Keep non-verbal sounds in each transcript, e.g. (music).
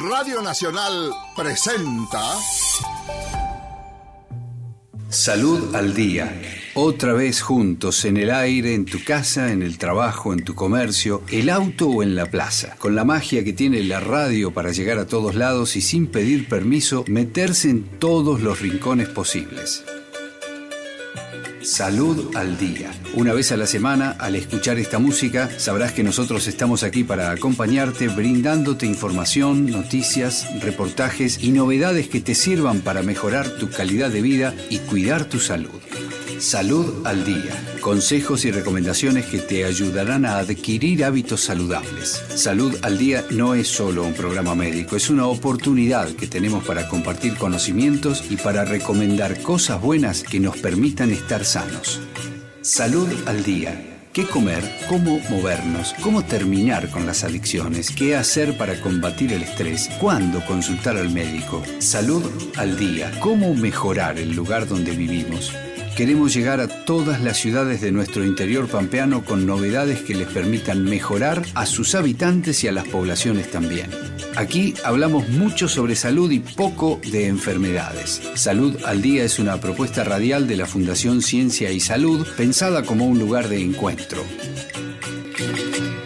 Radio Nacional presenta Salud al Día. Otra vez juntos, en el aire, en tu casa, en el trabajo, en tu comercio, el auto o en la plaza. Con la magia que tiene la radio para llegar a todos lados y sin pedir permiso, meterse en todos los rincones posibles. Salud al Día. Una vez a la semana, al escuchar esta música, sabrás que nosotros estamos aquí para acompañarte, brindándote información, noticias, reportajes y novedades que te sirvan para mejorar tu calidad de vida y cuidar tu salud. Salud al Día. Consejos y recomendaciones que te ayudarán a adquirir hábitos saludables. Salud al Día no es solo un programa médico, es una oportunidad que tenemos para compartir conocimientos y para recomendar cosas buenas que nos permitan estar sanos. Salud al Día. ¿Qué comer? ¿Cómo movernos? ¿Cómo terminar con las adicciones? ¿Qué hacer para combatir el estrés? ¿Cuándo consultar al médico? Salud al día. ¿Cómo mejorar el lugar donde vivimos? Queremos llegar a todas las ciudades de nuestro interior pampeano con novedades que les permitan mejorar a sus habitantes y a las poblaciones también. Aquí hablamos mucho sobre salud y poco de enfermedades. Salud al Día es una propuesta radial de la Fundación Ciencia y Salud pensada como un lugar de encuentro.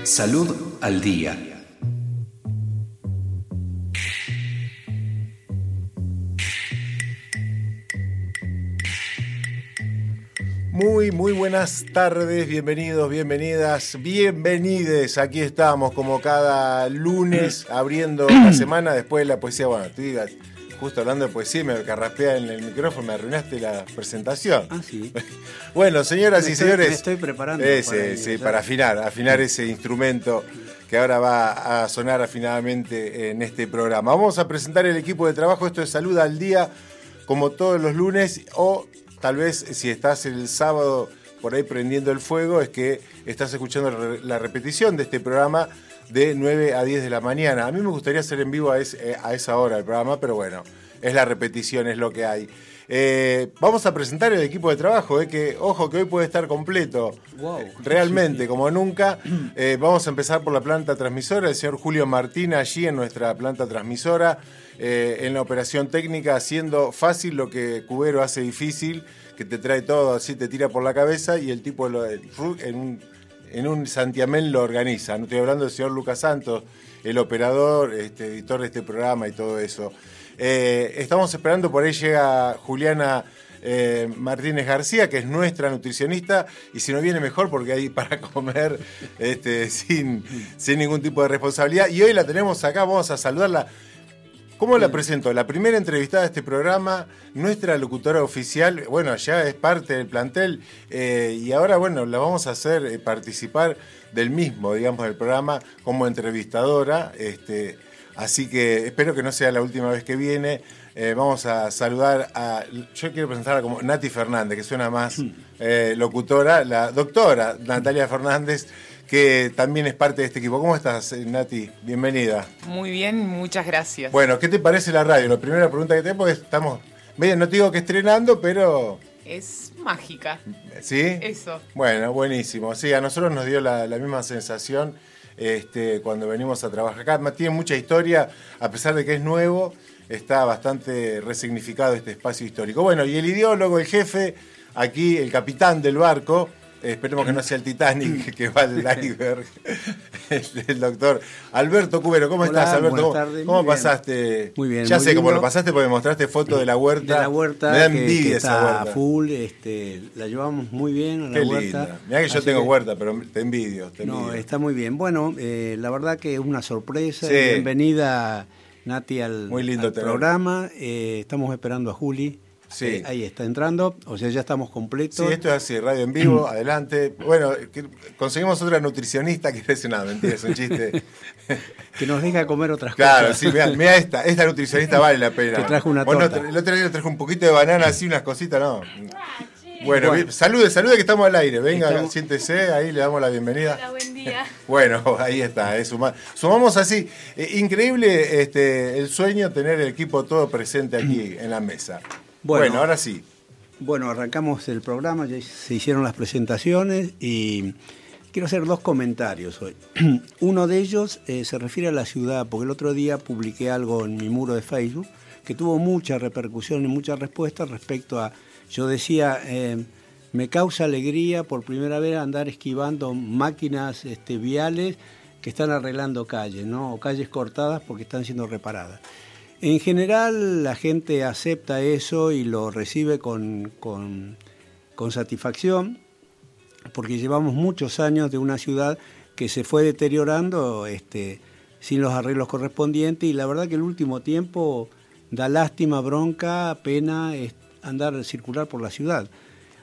Salud al Día Muy, muy buenas tardes, bienvenidos, bienvenidas, bienvenides. Aquí estamos como cada lunes abriendo la (clears throat) semana después de la poesía. Bueno, tú digas, justo hablando de poesía, me carraspea en el micrófono, me arruinaste la presentación. Ah, sí. (laughs) bueno, señoras y señores. Me estoy preparando. Ese, para, sí, para afinar, afinar ese instrumento que ahora va a sonar afinadamente en este programa. Vamos a presentar el equipo de trabajo. Esto es Salud al Día, como todos los lunes, o tal vez si estás el sábado por ahí prendiendo el fuego, es que estás escuchando la repetición de este programa de 9 a 10 de la mañana. A mí me gustaría hacer en vivo a, eh, esa hora el programa, pero bueno, es la repetición, es lo que hay. Eh, vamos a presentar el equipo de trabajo, eh, que ojo que hoy puede estar completo. Realmente, como nunca. vamos a empezar por la planta transmisora, el señor Julio Martín allí en nuestra planta transmisora. Eh, en la operación técnica haciendo fácil lo que Cubero hace difícil, que te trae todo así, te tira por la cabeza y el tipo en, un, en un santiamén lo organiza. No estoy hablando del señor Lucas Santos, el operador, este, editor de este programa y todo eso. Eh, estamos esperando, por ahí llega Juliana eh, Martínez García, que es nuestra nutricionista, y si no viene mejor porque hay para (laughs) comer este, sin, sin ningún tipo de responsabilidad. Y hoy la tenemos acá, vamos a saludarla. ¿Cómo la presento? La primera entrevistada de este programa, nuestra locutora oficial, bueno, ya es parte del plantel eh, y ahora, bueno, la vamos a hacer eh, participar del mismo, digamos, del programa como entrevistadora. Este, así que espero que no sea la última vez que viene. Eh, vamos a saludar a, yo quiero presentarla como Nati Fernández, que suena más locutora, la doctora Natalia Fernández que también es parte de este equipo. ¿Cómo estás, eh, Nati? Bienvenida. Muy bien, muchas gracias. Bueno, ¿qué te parece la radio? La primera pregunta que tengo es, estamos, medio, no te digo que estrenando, pero... Es mágica. ¿Sí? Eso. Bueno, buenísimo. Sí, a nosotros nos dio la, misma sensación este, cuando venimos a trabajar acá. Tiene mucha historia, a pesar de que es nuevo, está bastante resignificado este espacio histórico. Bueno, y el ideólogo, el jefe, aquí el capitán del barco, esperemos que no sea el Titanic que va al (laughs) iceberg, el, doctor Alberto Cubero. ¿Cómo estás, Alberto? ¿Cómo, pasaste? Muy bien. Ya sé cómo lo pasaste porque mostraste fotos de la huerta. De la huerta. Me da envidia esa huerta. full, este, la llevamos muy bien a la Qué huerta. Linda. Mirá que yo tengo huerta, pero te envidio, No, está muy bien. Bueno, eh, la verdad que es una sorpresa. Bienvenida, Nati, al, muy lindo programa. Eh, estamos esperando a Juli. Sí. Eh, ahí está entrando, o sea, ya estamos completos. Sí, esto es así, radio en vivo, (clears throat) adelante. Bueno, conseguimos otra nutricionista que es una mentira, es un chiste. (laughs) que nos deja comer otras claro, cosas. Claro, sí, mira, esta, esta nutricionista vale la pena. (laughs) Te trajo una torta. Bueno, el otro día le trajo un poquito de banana, así, unas cositas, ¿no? Bueno, salude, salude que estamos al aire. Venga, siéntese, ahí le damos la bienvenida. Hola, buen día. (laughs) Bueno, ahí está, es sumamos así. Eh, increíble este, el sueño tener el equipo todo presente aquí (clears throat) en la mesa. Bueno, ahora sí. Bueno, arrancamos el programa, ya se hicieron las presentaciones y quiero hacer dos comentarios hoy. (clears throat) Uno de ellos eh, se refiere a la ciudad, porque el otro día publiqué algo en mi muro de Facebook que tuvo mucha repercusión y muchas respuestas respecto a, yo decía, eh, me causa alegría por primera vez andar esquivando máquinas este, viales que están arreglando calles, ¿no? O calles cortadas porque están siendo reparadas. En general la gente acepta eso y lo recibe con, con, satisfacción porque llevamos muchos años de una ciudad que se fue deteriorando este, sin los arreglos correspondientes y la verdad que el último tiempo da lástima, bronca, pena andar circular por la ciudad.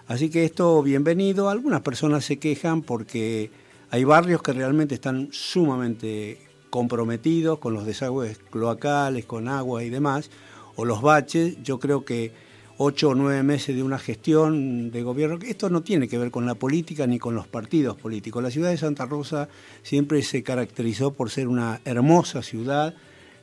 Así que esto bienvenido. Algunas personas se quejan porque hay barrios que realmente están sumamente comprometidos con los desagües cloacales, con agua y demás, o los baches. Yo creo que ocho o nueve meses de una gestión de gobierno, esto no tiene que ver con la política ni con los partidos políticos. La ciudad de Santa Rosa siempre se caracterizó por ser una hermosa ciudad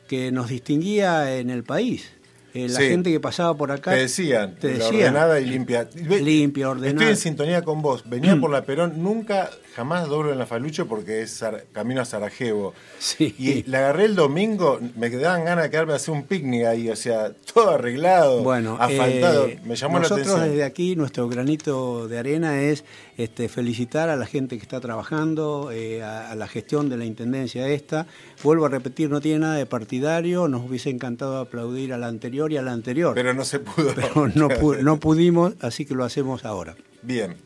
que nos distinguía en el país. Eh, la gente que pasaba por acá. Te decían, te ordenada y limpia. Limpia, ordenada. Estoy en sintonía con vos. Venía por la Perón, nunca, jamás doblo en la Falucho porque es camino a Sarajevo. Sí. Y la agarré el domingo, me quedaban ganas de quedarme a hacer un picnic ahí, o sea, todo arreglado, bueno, asfaltado. Eh, me llamó la atención. Nosotros desde aquí, nuestro granito de arena es este, felicitar a la gente que está trabajando, eh, a, la gestión de la intendencia esta. Vuelvo a repetir, no tiene nada de partidario, nos hubiese encantado aplaudir a la anterior y a la anterior. Pero no se pudo. Pero no, pudimos, así que lo hacemos ahora. Bien.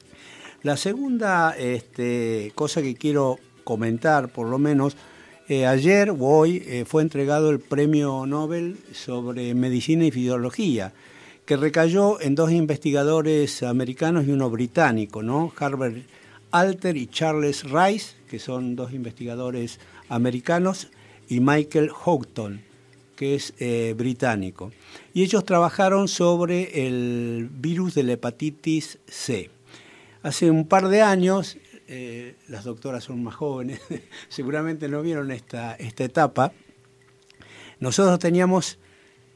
La segunda este, cosa que quiero comentar, por lo menos, eh, ayer o hoy eh, fue entregado el premio Nobel sobre medicina y fisiología, que recayó en dos investigadores americanos y uno británico, ¿no? Harvard Alter y Charles Rice, que son dos investigadores americanos, y Michael Houghton, que es eh, británico. Y ellos trabajaron sobre el virus de la hepatitis C. Hace un par de años, eh, las doctoras son más jóvenes, (laughs) seguramente no vieron esta, esta etapa, nosotros teníamos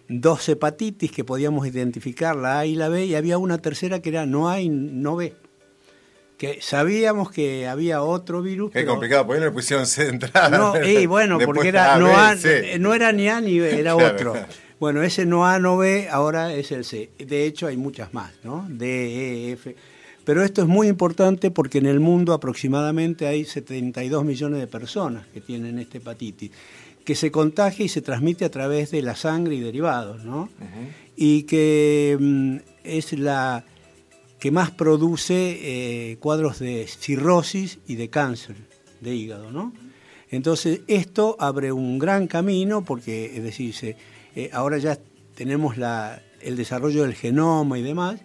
dos hepatitis que podíamos identificar, la A y la B, y había una tercera que era no A y no B que sabíamos que había otro virus. Qué complicado, porque no le pusieron C entrada. No, (laughs) y bueno, porque era, no, a, no, era ni A ni B, era (laughs) otro. Bueno, ese no A, no B, ahora es el C. De hecho, hay muchas más, ¿no? D, E, F. Pero esto es muy importante porque en el mundo aproximadamente hay 72 millones de personas que tienen esta hepatitis, que se contagia y se transmite a través de la sangre y derivados, ¿no? Y que mm, es la que más produce eh, cuadros de cirrosis y de cáncer de hígado, ¿no? Entonces, esto abre un gran camino porque, es decir, eh, ahora ya tenemos la, el desarrollo del genoma y demás,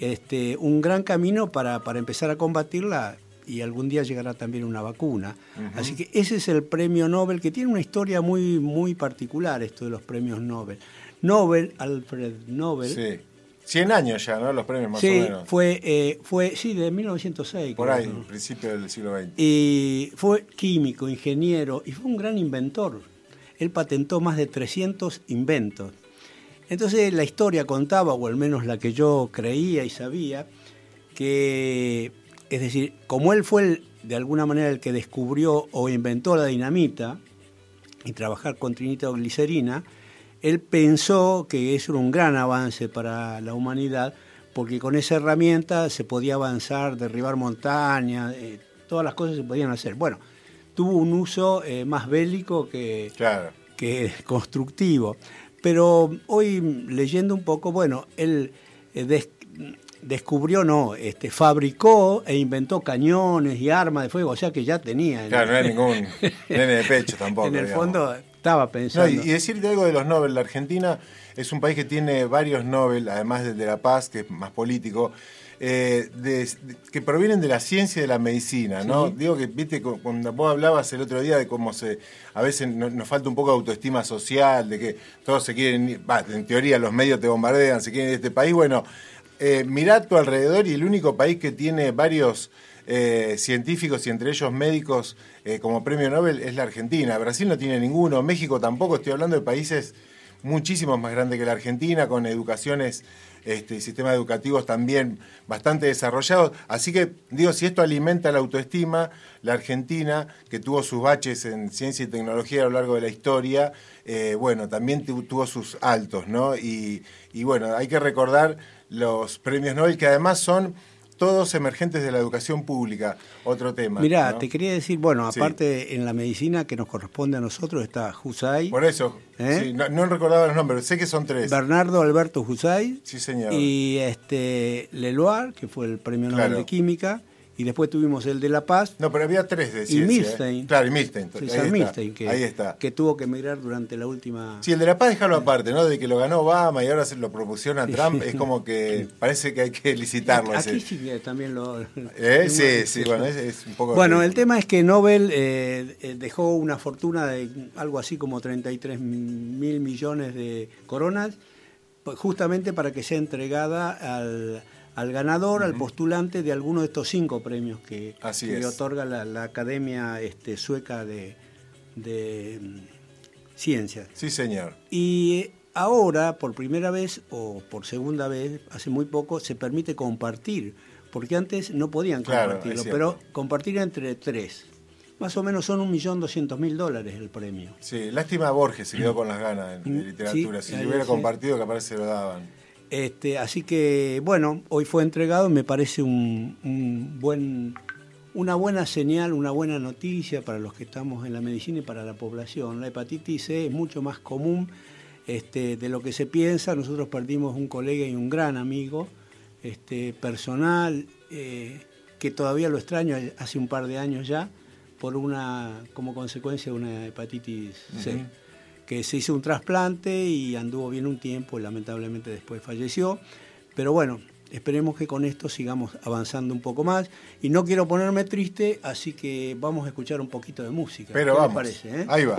este, un gran camino para, empezar a combatirla y algún día llegará también una vacuna. Así que ese es el premio Nobel, que tiene una historia muy, muy particular, esto de los premios Nobel. Nobel, Alfred Nobel, sí 100 años ya, ¿no? Los premios más o menos. Fue, eh, fue, sí, de 1906. Por ahí, principio del siglo XX. Y fue químico, ingeniero y fue un gran inventor. Él patentó más de 300 inventos. Entonces la historia contaba, o al menos la que yo creía y sabía, que, es decir, como él fue de alguna manera el que descubrió o inventó la dinamita y trabajar con trinitroglicerina, él pensó que eso era un gran avance para la humanidad, porque con esa herramienta se podía avanzar, derribar montañas, eh, todas las cosas se podían hacer. Bueno, tuvo un uso eh, más bélico que, que constructivo. Pero hoy leyendo un poco, bueno, él eh, descubrió, no, este, fabricó e inventó cañones y armas de fuego, o sea que ya tenía. Claro, no era ningún (laughs) nene de pecho tampoco. en el fondo estaba pensando. y, decirte algo de los Nobel. La Argentina es un país que tiene varios Nobel, además del de la paz, que es más político. Eh, que provienen de la ciencia y de la medicina, ¿no? Digo que, viste, cuando vos hablabas el otro día de cómo se, a veces nos falta un poco de autoestima social, de que todos se quieren, en teoría los medios te bombardean, se quieren ir de este país, bueno, eh, tu alrededor y el único país que tiene varios eh, científicos y entre ellos médicos eh, como premio Nobel es la Argentina. Brasil no tiene ninguno, México tampoco, estoy hablando de países muchísimo más grande que la Argentina, con educaciones este, sistemas educativos también bastante desarrollados. Así que, digo, si esto alimenta la autoestima, la Argentina, que tuvo sus baches en ciencia y tecnología a lo largo de la historia, eh, bueno, también tuvo sus altos, ¿no? Y bueno, hay que recordar los premios Nobel, que además son todos emergentes de la educación pública, otro tema. Mirá, te quería decir, bueno, aparte en la medicina que nos corresponde a nosotros está Husay. Por eso, ¿eh? no, no, recordaba los nombres, sé que son tres. Bernardo Alberto Husay. Sí, señor. Y este Leloir, que fue el premio Nobel de Química y después tuvimos el de La Paz. No, pero había tres de ciencia. Y ¿eh? Milstein. Claro, y Milstein. César Milstein, que, ahí está. que tuvo que emigrar durante la última... Sí, el de La Paz dejarlo aparte, ¿no? De que lo ganó Obama y ahora se lo propusieron a Trump, es como que parece que hay que licitarlo. Aquí sí que también lo... ¿Eh? Sí, sí, bueno, es, un poco... Bueno, el tema es que Nobel eh, eh, dejó una fortuna de algo así como 33 mil millones de coronas, pues justamente para que sea entregada al al ganador, al postulante de alguno de estos cinco premios que, le otorga la, Academia este, Sueca de, mm, Ciencias. Sí, señor. Y ahora, por primera vez o por segunda vez, hace muy poco, se permite compartir, porque antes no podían compartirlo, pero compartir entre tres. Más o menos son un millón doscientos mil dólares el premio. Sí, lástima a Borges, se quedó con las ganas en, mm, literatura. si lo hubiera compartido, capaz se lo daban. Este, así que, bueno, hoy fue entregado, me parece un, buen, una buena señal, una buena noticia para los que estamos en la medicina y para la población. La hepatitis C es mucho más común este, de lo que se piensa. Nosotros perdimos un colega y un gran amigo este, personal, eh, que todavía lo extraño hace un par de años ya, por una, como consecuencia de una hepatitis C que se hizo un trasplante y anduvo bien un tiempo y lamentablemente después falleció. Pero bueno, esperemos que con esto sigamos avanzando un poco más. Y no quiero ponerme triste, así que vamos a escuchar un poquito de música. Pero vamos, parece, eh? ahí va.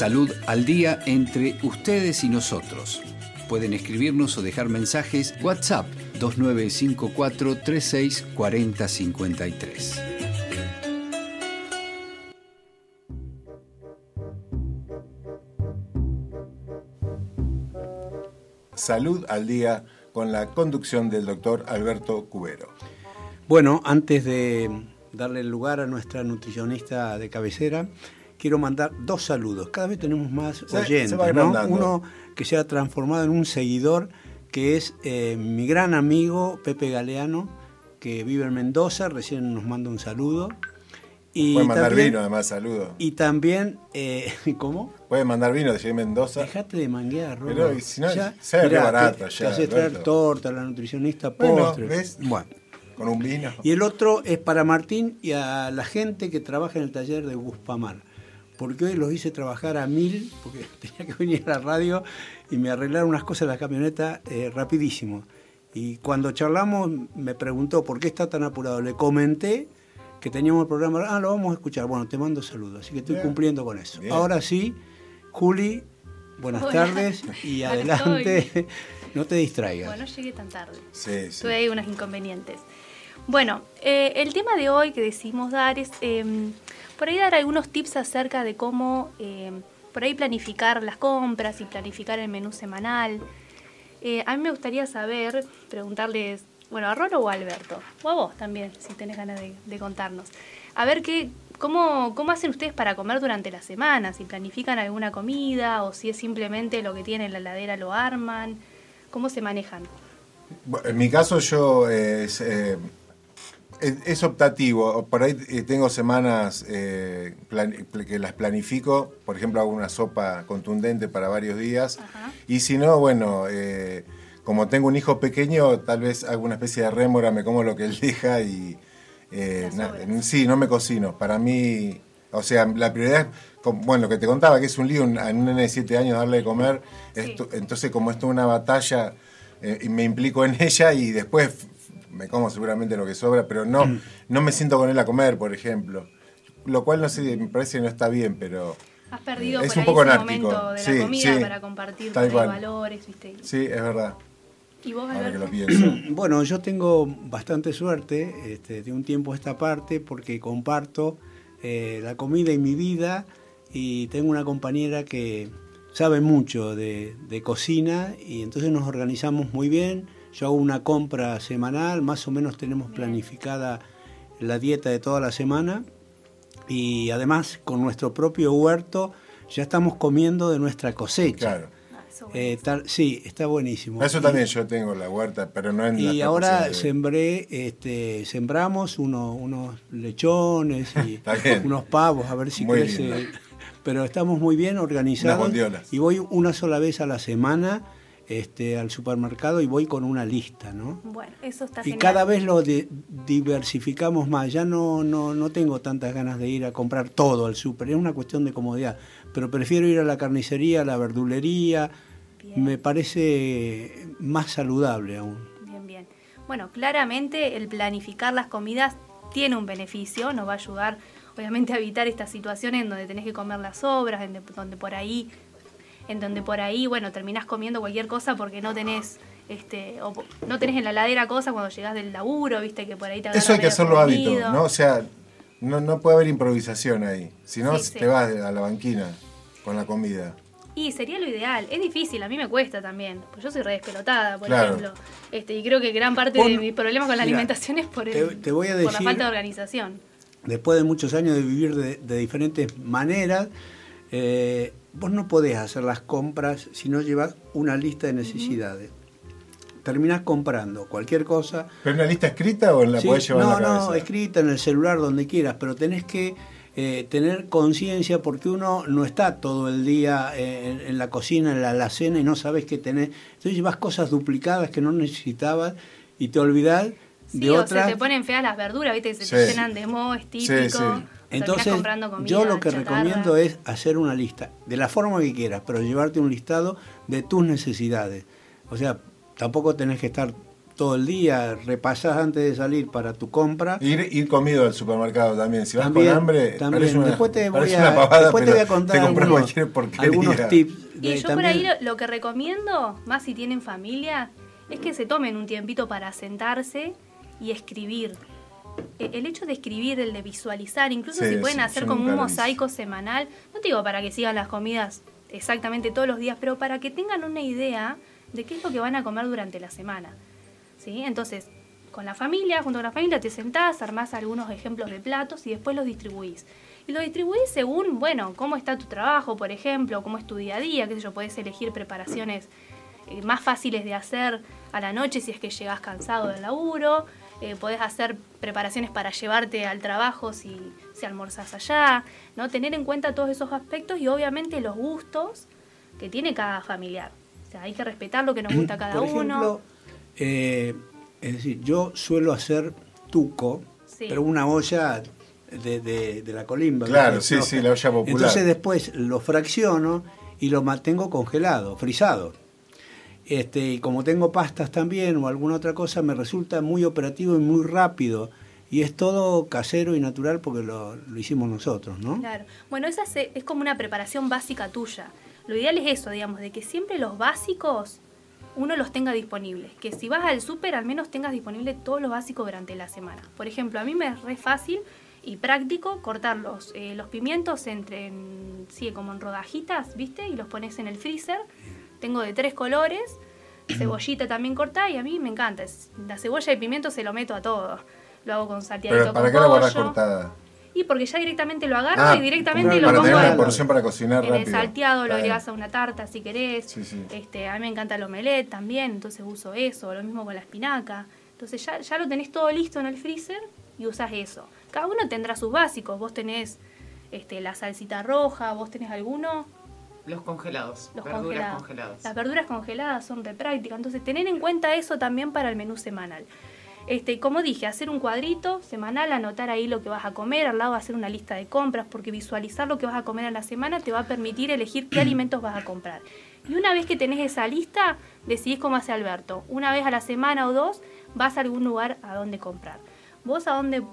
Salud al día entre ustedes y nosotros. Pueden escribirnos o dejar mensajes WhatsApp 2954 36 53. Salud al día con la conducción del doctor Alberto Cubero. Bueno, antes de darle el lugar a nuestra nutricionista de cabecera, quiero mandar dos saludos. Cada vez tenemos más oyentes, ¿no? Uno que se ha transformado en un seguidor, que es eh, mi gran amigo Pepe Galeano, que vive en Mendoza, recién nos manda un saludo. Y Puede mandar vino, además, saludo. Y también, eh, (laughs) ¿cómo? Puede mandar vino de Mendoza. Dejate de manguear, Pero si no, ya, sea barato ya. Te hace traer torta, la nutricionista, postres. ¿ves? Bueno. Con un vino. Y el otro es para Martín y a la gente que trabaja en el taller de Buspamar. Porque hoy los hice trabajar a mil, porque (laughs) tenía que venir a la radio y me arreglaron unas cosas en la camioneta eh, rapidísimo. Y cuando charlamos me preguntó por qué está tan apurado. Le comenté que teníamos el programa, ah, lo vamos a escuchar. Bueno, te mando saludos, así que estoy cumpliendo con eso. Ahora sí, Juli, buenas tardes y adelante. (laughs) no te distraigas. Bueno, no llegué tan tarde. Sí, sí. Tuve ahí unos inconvenientes. Bueno, eh, el tema de hoy que decidimos dar es em, por ahí dar algunos tips acerca de cómo em, por ahí planificar las compras y planificar el menú semanal. Eh, a mí me gustaría saber, preguntarles bueno, a Rolo o a Alberto, o a vos también, si tenés ganas de, contarnos. A ver qué, cómo, cómo hacen ustedes para comer durante la semana, si planifican alguna comida o si es simplemente lo que tienen en la heladera lo arman, cómo se manejan. En mi caso yo eh, es, optativo, por ahí eh, tengo semanas eh, que las planifico, por ejemplo hago una sopa contundente para varios días. Y si no, bueno como tengo un hijo pequeño, tal vez alguna especie de rémora, me como lo que él (laughs) deja y... Eh, sí, no me cocino. Para mí, o sea, la prioridad es, bueno, lo que te contaba, que es un lío a un nene de 7 años darle de comer, entonces como esto es una batalla, eh, me implico en (laughs) ella y después me como seguramente lo que sobra, pero no, mm. no me siento con él a comer, por ejemplo. Lo cual no sé, me parece que no está bien, pero... Has perdido es un poco ese momento de la comida para compartir valores, ¿viste? Sí, es verdad. ¿Y vos, (clears throat) Bueno, yo tengo bastante suerte este, de un tiempo a esta parte porque comparto eh, la comida y mi vida y tengo una compañera que sabe mucho de, cocina y entonces nos organizamos muy bien. Yo hago una compra semanal, más o menos tenemos planificada la dieta de toda la semana y además con nuestro propio huerto ya estamos comiendo de nuestra cosecha. Claro. Eh, sí, está buenísimo. Eso también yo tengo la huerta, pero no en Y ahora sembré, este, sembramos unos lechones y (laughs) unos pavos, a ver si crece. Pero estamos muy bien organizados. Y voy una sola vez a la semana este, al supermercado y voy con una lista, ¿no? Bueno, eso está Y cada vez lo diversificamos más. Ya no, no, no tengo tantas ganas de ir a comprar todo al super. Es una cuestión de comodidad. Pero prefiero ir a la carnicería, a la verdulería, me parece más saludable aún. Bien, bien. Bueno, claramente el planificar las comidas tiene un beneficio, nos va a ayudar obviamente a evitar estas situaciones en donde tenés que comer las sobras, en donde por ahí, en donde por ahí, bueno, terminás comiendo cualquier cosa porque no tenés este, o no tenés en la ladera cosa cuando llegás del laburo, viste que por ahí te Eso hay que hacerlo hábito, ¿no? O sea, no, no puede haber improvisación ahí, si no te vas a la banquina con la comida. Y sería lo ideal. Es difícil, a mí me cuesta también. Pues yo soy re despelotada, por ejemplo. Este, y creo que gran parte de mis problemas con la alimentación es por, el, te, voy a decir, por la falta de organización. Después de muchos años de vivir de, diferentes maneras, eh, vos no podés hacer las compras si no llevas una lista de necesidades. Terminás comprando cualquier cosa. ¿Pero una lista escrita o la podés llevar no, en la No, escrita en el celular, donde quieras, pero tenés que eh, tener conciencia porque uno no está todo el día eh, en, la cocina, en la alacena y no sabes qué tener. Entonces llevas cosas duplicadas que no necesitabas y te olvidas de o otras. Se te ponen feas las verduras, ¿viste? Se te llenan de moho, es típico. Entonces, yo lo que recomiendo es hacer una lista, de la forma que quieras, pero llevarte un listado de tus necesidades. O sea, tampoco tenés que estar todo el día, repasás antes de salir para tu compra. Ir, ir comido al supermercado también. Si vas También, con hambre, también. parece una, después te voy a, pavada, después te voy a contar te algunos, tips. Y yo por también- ahí lo, lo que recomiendo, más si tienen familia, es que se tomen un tiempito para sentarse y escribir. E- El hecho de escribir, el de visualizar, incluso Sí, si pueden sí, hacer como un mosaico semanal, no te digo para que sigan las comidas exactamente todos los días, pero para que tengan una idea de qué es lo que van a comer durante la semana. ¿Sí? Entonces, con la familia, junto con la familia, te sentás, armás algunos ejemplos de platos y después los distribuís. Y los distribuís según, bueno, cómo está tu trabajo, por ejemplo, cómo es tu día a día, qué sé yo, podés elegir preparaciones eh, más fáciles de hacer a la noche si es que llegás cansado del laburo, eh, podés hacer preparaciones para llevarte al trabajo si, si almorzás allá, ¿no? Tener en cuenta todos esos aspectos y obviamente los gustos que tiene cada familiar. O sea, hay que respetar lo que nos gusta a cada Por uno. ejemplo, eh, es decir, yo suelo hacer tuco, Sí. pero una olla de, de- de la colimba. Claro, sí, No. sí, la olla popular. Entonces después lo fracciono y lo mantengo congelado, frisado. Este, y como tengo pastas también o alguna otra cosa, me resulta muy operativo y muy rápido. Y es todo casero y natural porque lo, lo hicimos nosotros, ¿no? Claro. Bueno, esa se- es como una preparación básica tuya. Lo ideal es eso, digamos, de que siempre los básicos uno los tenga disponibles. Que si vas al súper, al menos tengas disponible todo lo básico durante la semana. Por ejemplo, a mí me es re fácil y práctico cortar los, eh, los pimientos entre, en- sí, como en rodajitas, ¿viste? Y los pones en el freezer. Tengo de tres colores, (clears throat) cebollita también cortada y a mí me encanta. Es- La cebolla y pimiento se lo meto a todo. Lo hago con salteadito Pero ¿para con qué la pollo. cortada? Y porque ya directamente lo agarro Ah, y directamente para lo tener pongo una porción para cocinar en el rápido. salteado, lo agregas a una tarta si querés. Sí, sí. Este, a mí me encanta el omelette también, entonces uso eso, lo mismo con la espinaca. Entonces ya, ya lo tenés todo listo en el freezer y usas eso. Cada uno tendrá sus básicos, vos tenés este, la salsita roja, vos tenés alguno, Los congelados. los verduras congelados. congeladas. Las verduras congeladas son de práctica, entonces tener en cuenta eso también para el menú semanal. Este, como dije, hacer un cuadrito semanal, anotar ahí lo que vas a comer, al lado hacer una lista de compras, porque visualizar lo que vas a comer en la semana te va a permitir elegir qué (clears throat) alimentos vas a comprar. Y una vez que tenés esa lista, decidís cómo hace Alberto. Una vez a la semana o dos, vas a algún lugar a donde comprar. ¿Vos a dónde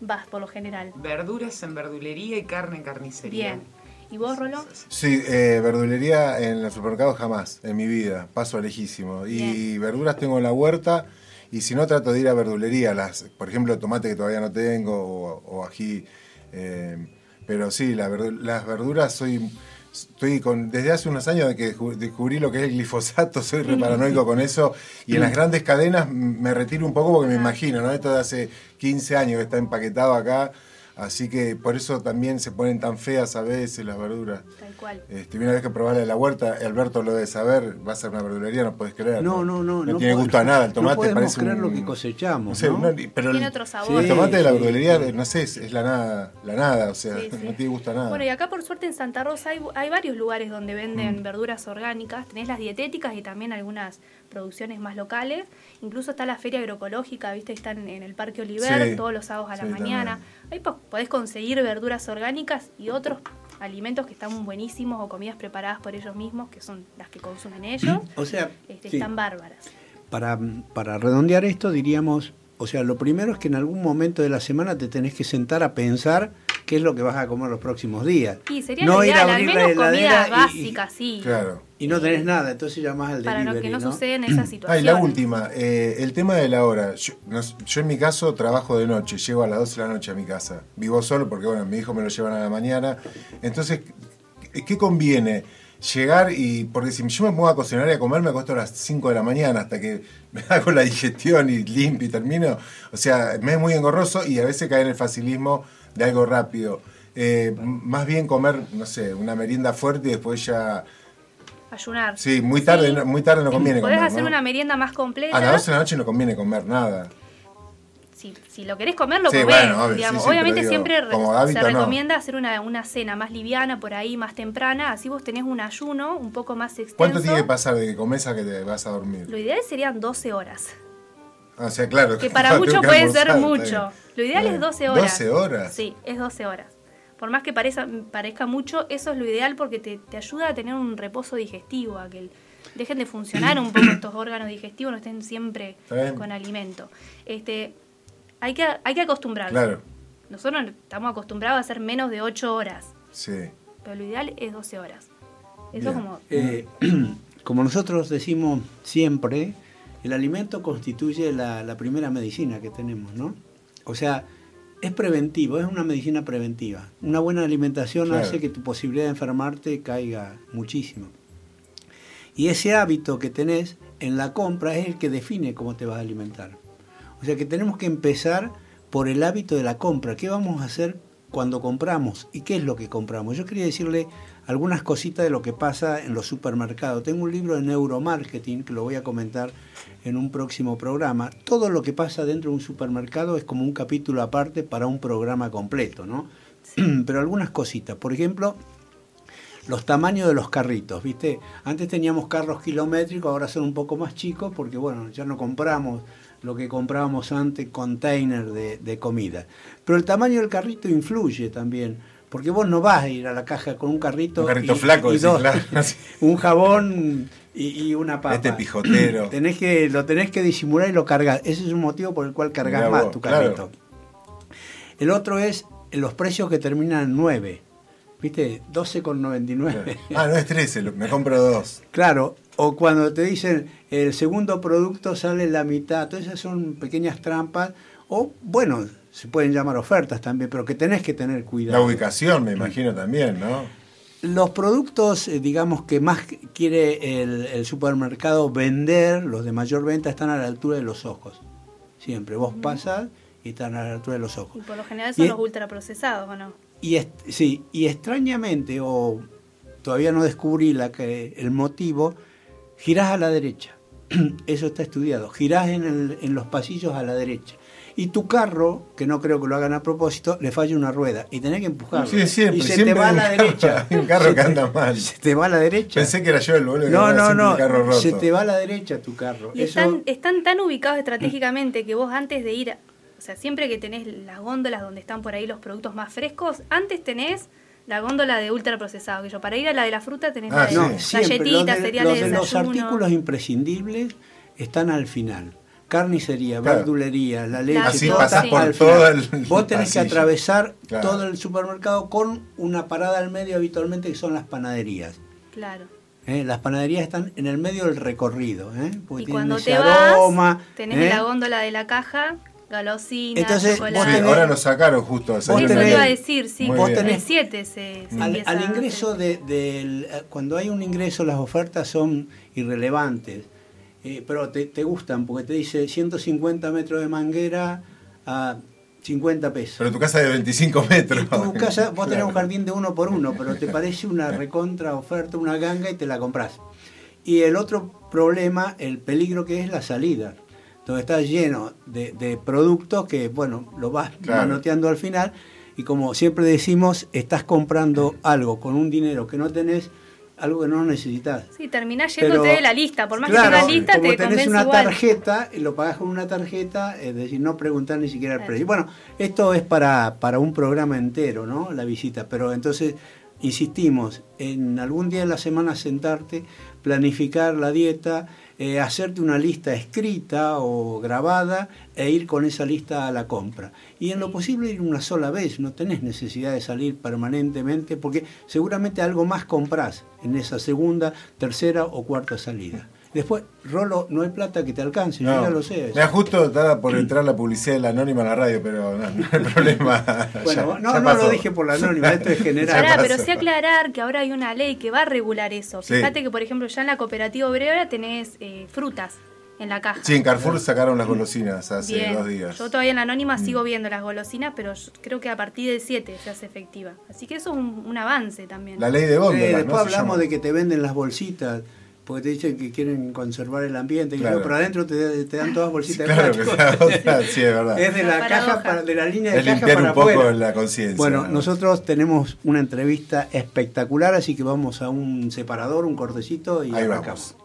vas por lo general? Verduras en verdulería y carne en carnicería. Bien. ¿Y vos, Roló? Sí, eh, verdulería en el supermercado jamás, en mi vida, paso lejísimo. Y Bien. verduras tengo en la huerta y si no trato de ir a verdulería, las, por ejemplo, tomate que todavía no tengo o, o ají. eh, pero sí, la verdu- las verduras soy... Estoy con, desde hace unos años de que descu- descubrí lo que es el glifosato, soy re paranoico con eso. Y en las grandes cadenas me retiro un poco porque me imagino, ¿no? Esto de hace 15 años que está empaquetado acá. Así que por eso también se ponen tan feas a veces las verduras. Tal cual. Este, una vez que probarla de la huerta, Alberto lo debe saber, va a ser una verdulería, no puedes creer. No, no, no. No, tiene gusto a nada, el tomate no podemos parece creer un- lo que cosechamos, No sé, ¿no? no, pero Tiene el, otro sabor. el tomate de la verdulería, sí. no sé, es, es la nada, la nada, o sea, Sí, sí. no tiene gusto a nada. Bueno, y acá por suerte en Santa Rosa hay, hay varios lugares donde venden verduras orgánicas. Tenés las dietéticas y también algunas producciones más locales. Incluso está la feria agroecológica, ¿viste? Están en el Parque Oliver Sí, todos los sábados a la sí, mañana. también. Ahí po- podés conseguir verduras orgánicas y otros alimentos que están buenísimos o comidas preparadas por ellos mismos, que son las que consumen ellos. (clears throat) O sea, Este, sí. Están bárbaras. para, para redondear esto, diríamos, o sea, lo primero es que en algún momento de la semana te tenés que sentar a pensar qué es lo que vas a comer los próximos días. Y sería no lo ir a ideal, al abrir la menos heladera comidas y- sí. Claro. Y, no tenés nada, entonces llamás al Para no, delivery, que no, ¿no? suceden (clears throat) esas Ah, y la última, eh, el tema de la hora. Yo, no- yo en mi caso trabajo de noche, llego a las 12 de la noche a mi casa. Vivo solo porque, bueno, mi hijo me lo llevan a la mañana. Entonces, ¿qué, qué conviene? Llegar y, porque si yo me pongo a cocinar y a comer, me acuesto a las 5 de la mañana hasta que (laughs) me hago la digestión y limpio y termino. O sea, me es muy engorroso y a veces cae en el facilismo de algo rápido. Eh, más bien comer, no sé, una merienda fuerte y después ya... Ayunar. Sí, muy tarde, Sí. no- muy tarde no conviene Podés comer, hacer ¿no? una merienda más completa. A las 12 de la noche no conviene comer nada. si, si lo querés comer, lo Sí, comés. bueno, obvio, digamos. sí, sí, Obviamente digo, siempre hábito, se no. recomienda hacer una, una cena más liviana por ahí, más temprana, así vos tenés un ayuno un poco más extenso. ¿Cuánto tiene que pasar de que comes a que te vas a dormir? Lo ideal serían 12 horas. O sea, claro. Que (laughs) para muchos que puede ser mucho. bien. Lo ideal Bien. es 12 horas. 12 horas. Sí, es 12 horas. Por más que parezca, parezca mucho, eso es lo ideal porque te, te ayuda a tener un reposo digestivo, a que el, dejen de funcionar un poco (coughs) estos órganos digestivos, no estén siempre con alimento. Este, hay que, hay que acostumbrarse. Claro. Nosotros estamos acostumbrados a hacer menos de 8 horas. Sí. Pero lo ideal es 12 horas. Eso como... Eh, (clears throat) como nosotros decimos siempre, el alimento constituye la, primera medicina que tenemos, ¿no? O sea, es preventivo, es una medicina preventiva. Una buena alimentación hace que tu posibilidad de enfermarte caiga muchísimo. Y ese hábito que tenés en la compra es el que define cómo te vas a alimentar. O sea que tenemos que empezar por el hábito de la compra. ¿Qué vamos a hacer cuando compramos? ¿Y qué es lo que compramos? Yo quería decirle algunas cositas de lo que pasa en los supermercados. Tengo un libro de neuromarketing que lo voy a comentar en un próximo programa. Todo lo que pasa dentro de un supermercado es como un capítulo aparte para un programa completo, ¿no? (clears throat) Pero algunas cositas. Por ejemplo, los tamaños de los carritos, ¿viste? Antes teníamos carros kilométricos, ahora son un poco más chicos porque, bueno, ya no compramos lo que comprábamos antes, container de, de comida. Pero el tamaño del carrito influye también porque vos no vas a ir a la caja con un carrito. Un carrito flaco, claro. (laughs) un jabón y, una papa. Este pijotero. Tenés que, lo tenés que disimular y lo cargas. Ese es un motivo por el cual cargas más tu carrito. El otro es los precios que terminan en 9. ¿Viste? 12,99. Ah, no es 13, me compro dos. Claro, o cuando te dicen el segundo producto sale la mitad. Todas esas son pequeñas trampas. O, bueno, se pueden llamar ofertas también, pero que tenés que tener cuidado. La ubicación, me imagino también, ¿no? Los productos, eh, digamos, que más quiere el, supermercado vender, los de mayor venta, están a la altura de los ojos. Siempre. Vos pasas y están a la altura de los ojos. Y por lo general son los ultraprocesados, ¿o no? Y sí, y extrañamente, o todavía no descubrí la que, el motivo, girás a la derecha. (clears throat) Eso está estudiado. Girás en, en los pasillos a la derecha y tu carro, que no creo que lo hagan a propósito, le falla una rueda y tenés que empujarlo. Sí, siempre, y se te va a la derecha. (laughs) un carro que anda mal. Se te va a la derecha. Pensé que era yo el boludo. No, no, no. Carro roto. Se te va a la derecha tu carro. Y están, están tan ubicados estratégicamente que vos antes de ir, o sea, siempre que tenés las góndolas donde están por ahí los productos más frescos, antes tenés la góndola de ultraprocesado, que yo para ir a la de la fruta tenés ah, la de no, galletitas, cereales, los, los artículos imprescindibles están al final carnicería, verdulería, la leche, Así pasás por todo el... Vos tenés que atravesar todo el supermercado con una parada al medio habitualmente que son las panaderías. Claro. ¿Eh? Las panaderías están en el medio del recorrido. ¿eh? y cuando te vas, tenés ¿eh? la góndola de la caja, Entonces, chocolate. Ahora nos sacaron justo. Eso te iba a decir, sí, vos tenés, siete se, al, al, ingreso de, de, cuando hay un ingreso las ofertas son irrelevantes eh, pero te, gustan porque te dice 150 metros de manguera a 50 pesos. Pero tu casa es de 25 metros. tu casa, vos tenés un jardín de uno por uno, pero te parece una recontra oferta, una ganga y te la compras. Y el otro problema, el peligro que es la salida, donde estás lleno de, productos que, bueno, lo vas manoteando al final. Y como siempre decimos, estás comprando algo con un dinero que no tenés algo que no necesitas. Sí, terminás yéndote de la lista, por más que tengas lista, como te tenés una tarjeta, y lo pagás con una tarjeta, es decir, no preguntar ni siquiera el precio. Bueno, esto es para, para un programa entero, ¿no? La visita, pero entonces insistimos, en algún día de la semana sentarte, planificar la dieta, eh, hacerte una lista escrita o grabada e ir con esa lista a la compra. Y en lo posible ir una sola vez, no tenés necesidad de salir permanentemente porque seguramente algo más comprás en esa segunda, tercera o cuarta salida. Después, Rolo, no hay plata que te alcance, yo ya lo sé. Me justo estaba por entrar la publicidad de la anónima en la radio, pero no, hay problema. (laughs) bueno, no, no lo dije por la anónima, esto es general. pero sí aclarar que ahora hay una ley que va a regular eso. Fíjate que, por ejemplo, ya en la cooperativa obrera tenés eh, frutas en la caja. Sí, en Carrefour sacaron las golosinas hace dos días. Yo todavía en la anónima mm. sigo viendo las golosinas, pero creo que a partir del 7 se hace efectiva. Así que eso es un, avance también. La ley de góndola, eh, Después hablamos de que te venden las bolsitas porque te dicen que quieren conservar el ambiente, pero adentro te, dan todas bolsitas de (laughs) plástico. sí, es verdad. Es de la, caja para, de la línea de es caja para un poco la conciencia. Bueno, nosotros tenemos una entrevista espectacular, así que vamos a un separador, un cortecito y Ahí arrancamos.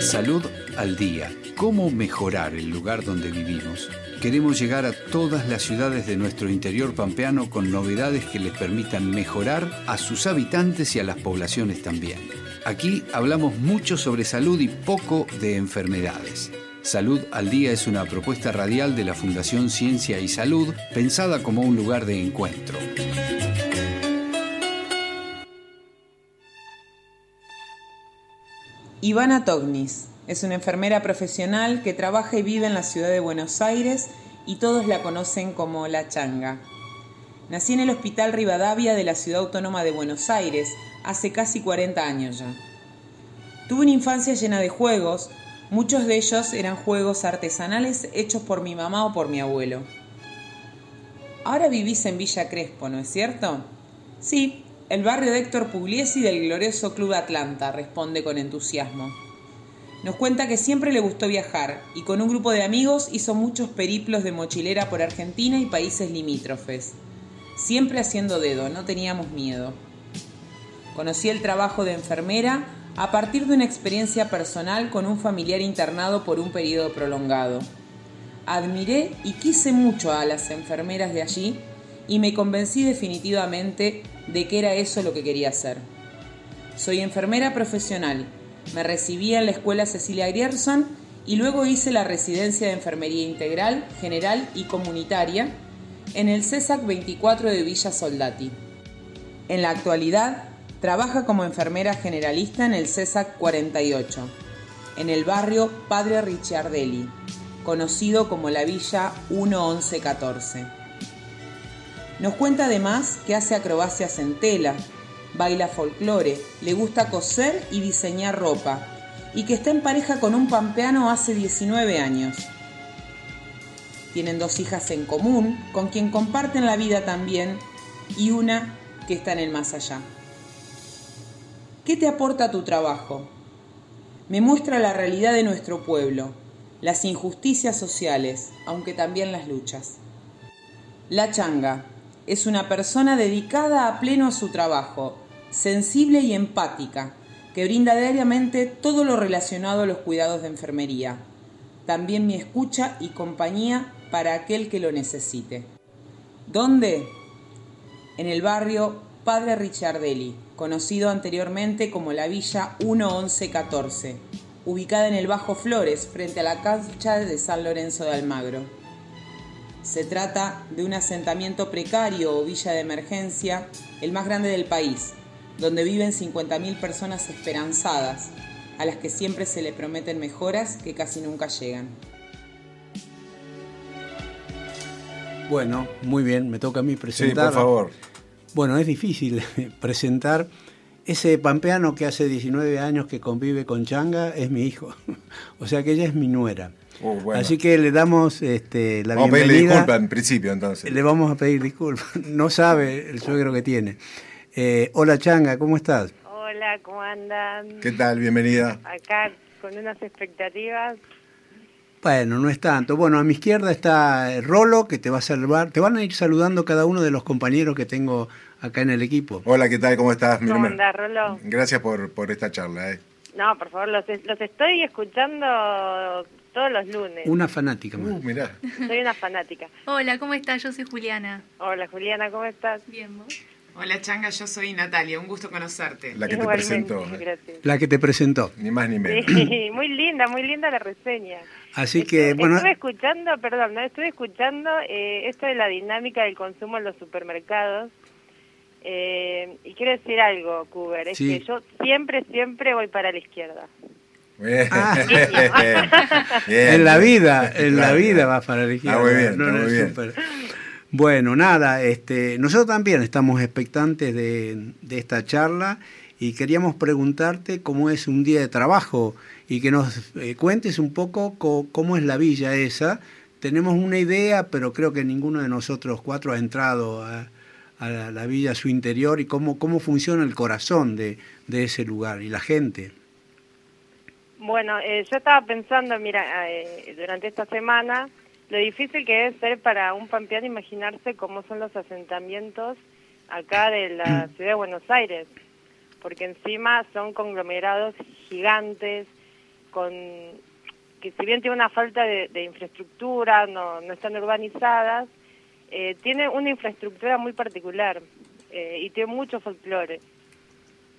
Salud al día. ¿Cómo mejorar el lugar donde vivimos? Queremos llegar a todas las ciudades de nuestro interior pampeano con novedades que les permitan mejorar a sus habitantes y a las poblaciones también. Aquí hablamos mucho sobre salud y poco de enfermedades. Salud al Día es una propuesta radial de la Fundación Ciencia y Salud pensada como un lugar de encuentro. Ivana Tognis es una enfermera profesional que trabaja y vive en la ciudad de Buenos Aires y todos la conocen como La Changa. Nací en el Hospital Rivadavia de la Ciudad Autónoma de Buenos Aires hace casi 40 años ya. Tuve una infancia llena de juegos, muchos de ellos eran juegos artesanales hechos por mi mamá o por mi abuelo. Ahora vivís en Villa Crespo, ¿no es cierto? Sí, el barrio de Héctor Pugliesi del glorioso Club Atlanta, responde con entusiasmo. Nos cuenta que siempre le gustó viajar y con un grupo de amigos hizo muchos periplos de mochilera por Argentina y países limítrofes. Siempre haciendo dedo, no teníamos miedo. Conocí el trabajo de enfermera a partir de una experiencia personal con un familiar internado por un periodo prolongado. Admiré y quise mucho a las enfermeras de allí y me convencí definitivamente de que era eso lo que quería hacer. Soy enfermera profesional, me recibí en la escuela Cecilia Grierson y luego hice la residencia de enfermería integral, general y comunitaria en el CESAC 24 de Villa Soldati. En la actualidad, trabaja como enfermera generalista en el CESAC 48, en el barrio Padre Ricciardelli, conocido como la Villa 1114. Nos cuenta además que hace acrobacias en tela, baila folclore, le gusta coser y diseñar ropa, y que está en pareja con un pampeano hace 19 años. Tienen dos hijas en común, con quien comparten la vida también, y una que está en el más allá. ¿Qué te aporta tu trabajo? Me muestra la realidad de nuestro pueblo, las injusticias sociales, aunque también las luchas. La changa, es una persona dedicada a pleno a su trabajo, sensible y empática, que brinda diariamente todo lo relacionado a los cuidados de enfermería. También mi escucha y compañía para aquel que lo necesite. ¿Dónde? En el barrio Padre Richardelli, conocido anteriormente como la Villa 1114, ubicada en el Bajo Flores, frente a la cancha de San Lorenzo de Almagro. Se trata de un asentamiento precario o villa de emergencia, el más grande del país, donde viven 50.000 personas esperanzadas, a las que siempre se le prometen mejoras que casi nunca llegan. Bueno, muy bien, me toca a mí presentar. Sí, por favor. Bueno, es difícil (laughs) presentar. Ese pampeano que hace 19 años que convive con Changa es mi hijo. (laughs) o sea que ella es mi nuera. Uh, Así que le damos este, la vamos bienvenida. Vamos a pedirle disculpas en principio, entonces. Le vamos a pedir disculpas. (laughs) No sabe el suegro que tiene. Eh, hola Changa, ¿cómo estás? Hola, ¿cómo andan? ¿Qué tal? Bienvenida. Acá con unas expectativas. Bueno, no es tanto. Bueno, a mi izquierda está Rolo, que te va a saludar. Te van a ir saludando cada uno de los compañeros que tengo acá en el equipo. Hola, ¿qué tal? ¿Cómo estás? ¿Cómo andás, Rolo? Gracias por, por esta charla. Eh. No, por favor, los, los estoy escuchando todos los lunes. Una fanática. Uh, mirá. Soy una fanática. Hola, ¿cómo estás? Yo soy Juliana. Hola, Juliana, ¿cómo estás? Bien, ¿vos? Hola, Changa, yo soy Natalia. Un gusto conocerte. La que Igualmente, te presentó. Gracias. La que te presentó. Ni más ni menos. Sí, (laughs) muy linda, muy linda la reseña. Así que, estuve, bueno. Estuve escuchando, perdón, ¿no? estuve escuchando eh, esto de la dinámica del consumo en los supermercados. Eh, y quiero decir algo, Cuber, es Sí. que yo siempre, siempre voy para la izquierda. Bien. Ah. (laughs) Bien, en la vida, en la vida claro. va para la izquierda. muy bien, no muy bien. Bueno, nada, este, nosotros también estamos expectantes de, esta charla y queríamos preguntarte cómo es un día de trabajo y que nos eh, cuentes un poco co- cómo es la villa esa. Tenemos una idea, pero creo que ninguno de nosotros cuatro ha entrado a, la villa, a su interior y cómo, cómo funciona el corazón de, de ese lugar y la gente. Bueno, eh, yo estaba pensando, mira, eh, durante esta semana, lo difícil que debe ser para un pampeano imaginarse cómo son los asentamientos acá de la (clears throat) ciudad de Buenos Aires, porque encima son conglomerados gigantes, con que si bien tiene una falta de, de infraestructura, no, no están urbanizadas, eh, tiene una infraestructura muy particular eh, y tiene mucho folclore.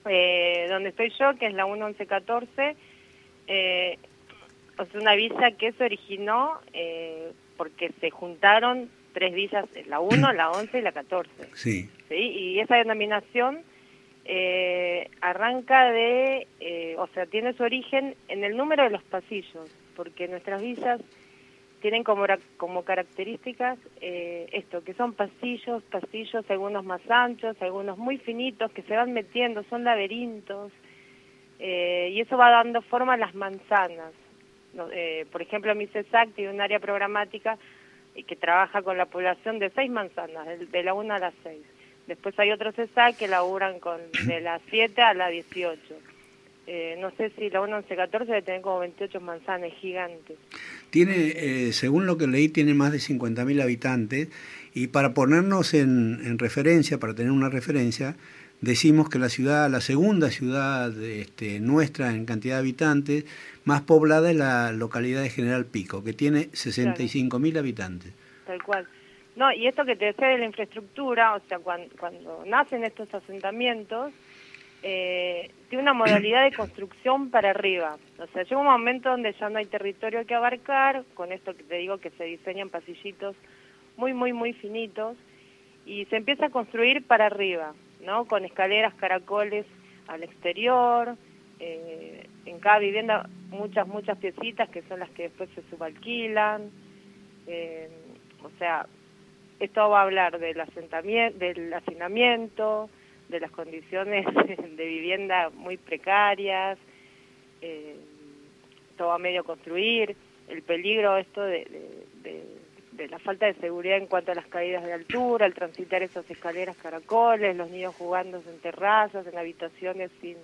eh, donde estoy yo, que es la 1114, eh, es una villa que se originó eh, porque se juntaron tres villas, la 1, la 11 y la 14. Sí. ¿sí? Y esa denominación eh, arranca de, eh, o sea, tiene su origen en el número de los pasillos, porque nuestras villas tienen como, como características eh, esto, que son pasillos, pasillos, algunos más anchos, algunos muy finitos, que se van metiendo, son laberintos, eh, y eso va dando forma a las manzanas. Eh, por ejemplo, mi CESAC tiene un área programática que trabaja con la población de seis manzanas, de, la 1 a las 6. Después hay otros CESAC que laburan con (clears throat) de las 7 a las 18. Eh, no sé si la 1114 debe tener como 28 manzanas gigantes. Tiene, eh, según lo que leí, tiene más de 50.000 habitantes y para ponernos en, en, referencia, para tener una referencia, decimos que la ciudad, la segunda ciudad este, nuestra en cantidad de habitantes, más poblada es la localidad de General Pico, que tiene 65.000 mil habitantes. Tal cual. No, y esto que te decía de la infraestructura, o sea, cuando, cuando nacen estos asentamientos, eh, tiene una modalidad de construcción para arriba. O sea, llega un momento donde ya no hay territorio que abarcar, con esto que te digo que se diseñan pasillitos muy, muy, muy finitos, y se empieza a construir para arriba, ¿no? Con escaleras, caracoles al exterior, eh, en cada vivienda muchas, muchas piecitas que son las que después se subalquilan. Eh, o sea, esto va a hablar del asentamiento, del hacinamiento, de las condiciones (laughs) de vivienda muy precarias, eh, todo a medio construir, el peligro esto de, de, la falta de seguridad en cuanto a las caídas de altura, el transitar esas escaleras caracoles, los niños jugando en terrazas, en habitaciones sin,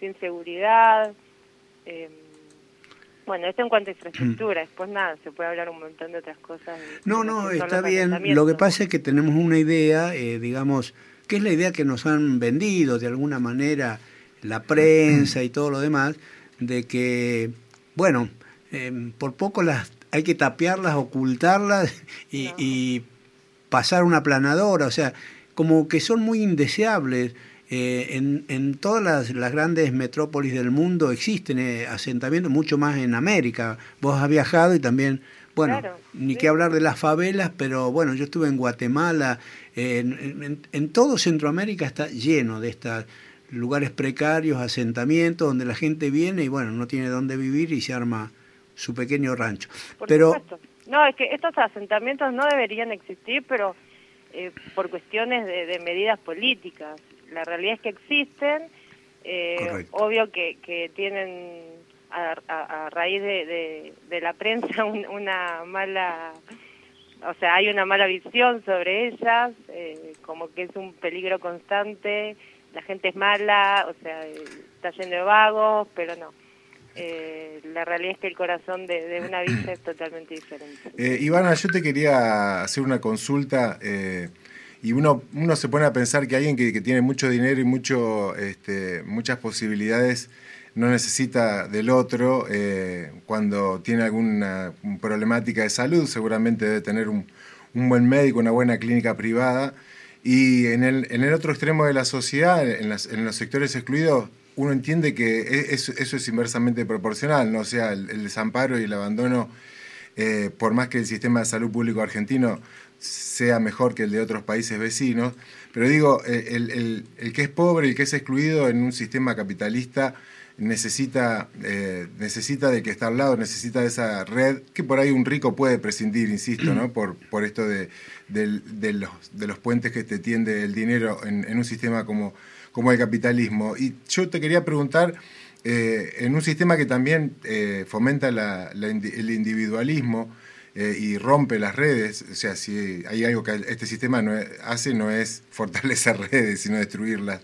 sin seguridad. Eh, bueno, esto en cuanto a infraestructura, mm. después nada, se puede hablar un montón de otras cosas. No, no, está bien. Lo que pasa es que tenemos una idea, eh, digamos, que es la idea que nos han vendido de alguna manera la prensa y todo lo demás, de que, bueno, em, por poco las hay que tapearlas, ocultarlas y, pasar una planadora, o sea, como que son muy indeseables. Eh, en, en, todas las, las, grandes metrópolis del mundo existen eh, asentamientos, mucho más en América. Vos has viajado y también, bueno, ni que hablar de las favelas, pero bueno, yo estuve en Guatemala, en, todo Centroamérica está lleno de estos lugares precarios, asentamientos, donde la gente viene y bueno, no tiene dónde vivir y se arma su pequeño rancho. Por pero No, es que estos asentamientos no deberían existir, pero eh, por cuestiones de, medidas políticas. La realidad es que existen, eh, obvio que, que tienen a, raíz de, de, la prensa (laughs) una mala o sea, hay una mala visión sobre ellas, eh, como que es un peligro constante, la gente es mala, o sea, está lleno de vagos, pero no. Eh, la realidad es que el corazón de, una villa es totalmente diferente. (clears throat) Eh, Ivana, yo te quería hacer una consulta eh, y uno, uno se pone a pensar que alguien que, tiene mucho dinero y mucho, este, muchas posibilidades no necesita del otro cuando tiene alguna problemática de salud, seguramente debe tener un, buen médico, una buena clínica privada. Y en el, en el otro extremo de la sociedad, en, los sectores excluidos, uno entiende que e, eso, es inversamente proporcional, ¿no? o sea, el, desamparo y el abandono, eh, por más que el sistema de salud público argentino sea mejor que el de otros países vecinos, pero digo, el, el que es pobre, el que es excluido en un sistema capitalista, necesita, eh, necesita de que está al lado, necesita de esa red que por ahí un rico puede prescindir, insisto, ¿no? por, por esto de, los, de los puentes que te tiende el dinero en un sistema como, como el capitalismo. Y yo te quería preguntar, eh, en un sistema que también eh, fomenta la, el individualismo, y rompe las redes, o sea, si hay algo que este sistema no hace no es fortalecer (laughs) redes, sino destruirlas.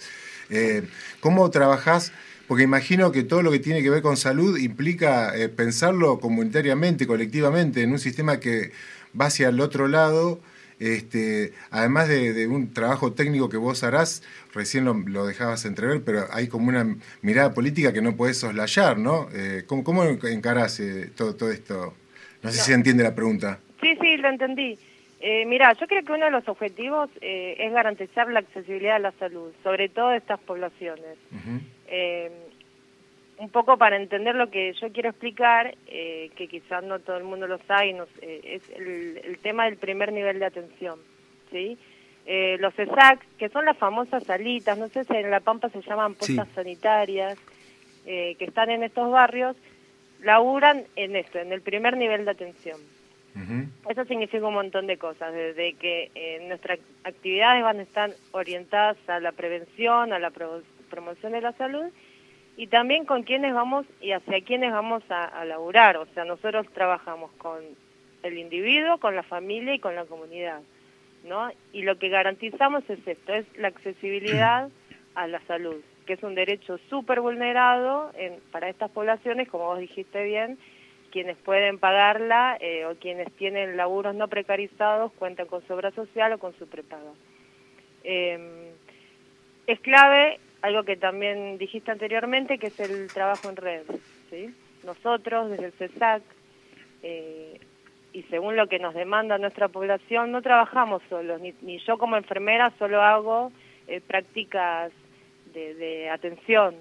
¿Cómo trabajás porque imagino que todo lo que tiene que ver con salud implica eh, pensarlo comunitariamente, colectivamente, en un sistema que va hacia el otro lado. Este, además de, un trabajo técnico que vos harás, recién lo, dejabas entrever, pero hay como una mirada política que no podés soslayar, ¿no? Eh, ¿cómo, ¿cómo, encarás eh, todo, todo esto? No sé si se entiende la pregunta. Sí, sí, lo entendí. Eh, mira, yo creo que uno de los objetivos eh, es garantizar la accesibilidad a la salud, sobre todo de estas poblaciones. eh, un poco para entender lo que yo quiero explicar, eh, que quizás no todo el mundo lo sabe, no sé, es el, el, tema del primer nivel de atención. ¿sí? Eh, los ESAC, que son las famosas salitas, no sé si en La Pampa se llaman postas sí. sanitarias, eh, que están en estos barrios, laburan en esto, en el primer nivel de atención. Uh -huh. Eso significa un montón de cosas, desde que eh, nuestras actividades van a estar orientadas a la prevención, a la pro promoción de la salud, y también con quiénes vamos y hacia quiénes vamos a, laburar. O sea, nosotros trabajamos con el individuo, con la familia y con la comunidad. ¿no? Y lo que garantizamos es esto, es la accesibilidad a la salud, que es un derecho súper vulnerado en, para estas poblaciones, como vos dijiste bien, quienes pueden pagarla eh, o quienes tienen laburos no precarizados cuentan con su obra social o con su prepaga. Eh, es clave algo que también dijiste anteriormente, que es el trabajo en red. ¿sí? Nosotros, desde el CESAC, eh, y según lo que nos demanda nuestra población, no trabajamos solos, ni, ni yo como enfermera solo hago eh, prácticas de, atención,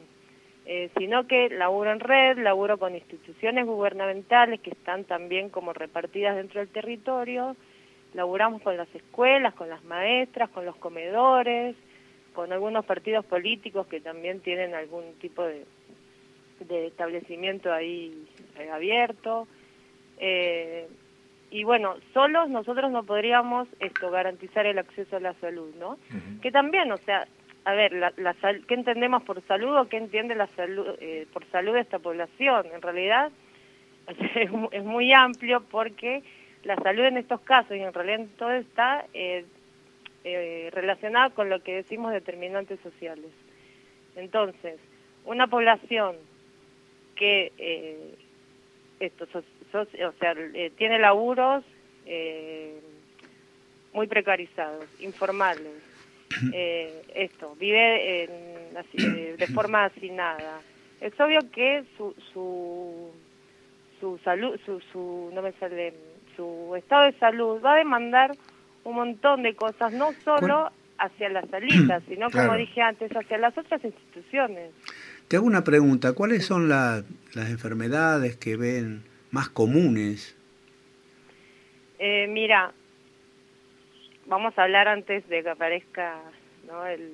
eh, sino que laburo en red, laburo con instituciones gubernamentales que están también como repartidas dentro del territorio, laburamos con las escuelas, con las maestras, con los comedores, con algunos partidos políticos que también tienen algún tipo de, de establecimiento ahí eh, abierto. Eh, y bueno, solos nosotros no podríamos esto garantizar el acceso a la salud, ¿no? Uh -huh. Que también, o sea, a ver, la, la sal, ¿qué entendemos por salud o qué entiende la salud eh, por salud de esta población? En realidad (laughs) es, es, muy amplio porque la salud en estos casos y en realidad en todo está eh, relacionada con lo que decimos determinantes sociales. Entonces, una población que eh, esto, so, so, o sea, eh, tiene laburos eh, muy precarizados, informales, eh, esto, vive en, así, de forma asignada. Es obvio que su, su, su salud, su, su, no me sale, su estado de salud va a demandar un montón de cosas, no solo hacia las salidas, (clears throat) sino como dije antes, hacia las otras instituciones. Te hago una pregunta, ¿cuáles son la, las enfermedades que ven más comunes? Eh, mira, vamos a hablar antes de que aparezca ¿no? el,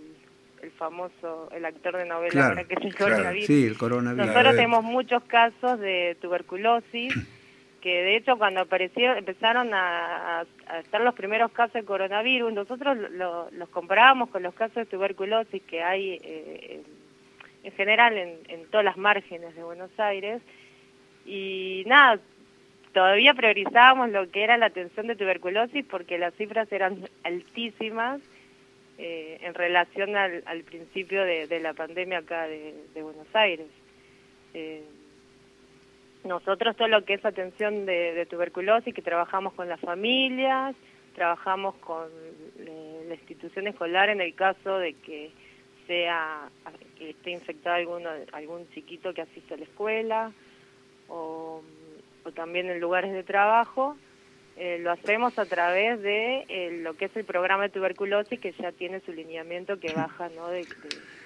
el famoso, el actor de novela claro, ahora que es el claro, coronavirus. Sí, el coronavirus. Nosotros tenemos muchos casos de tuberculosis (clears throat) que de hecho cuando apareció empezaron a, estar los primeros casos de coronavirus, nosotros lo, los comparábamos con los casos de tuberculosis que hay eh, en, en general en, todas las márgenes de Buenos Aires y nada, todavía priorizábamos lo que era la atención de tuberculosis porque las cifras eran altísimas eh, en relación al, principio de, la pandemia acá de, de Buenos Aires. Eh, nosotros todo lo que es atención de, tuberculosis, que trabajamos con las familias, trabajamos con eh, la institución escolar en el caso de que sea que esté infectado alguno, algún chiquito que asiste a la escuela, o, o también en lugares de trabajo, eh, lo hacemos a través de eh, lo que es el programa de tuberculosis que ya tiene su lineamiento que baja ¿no? de,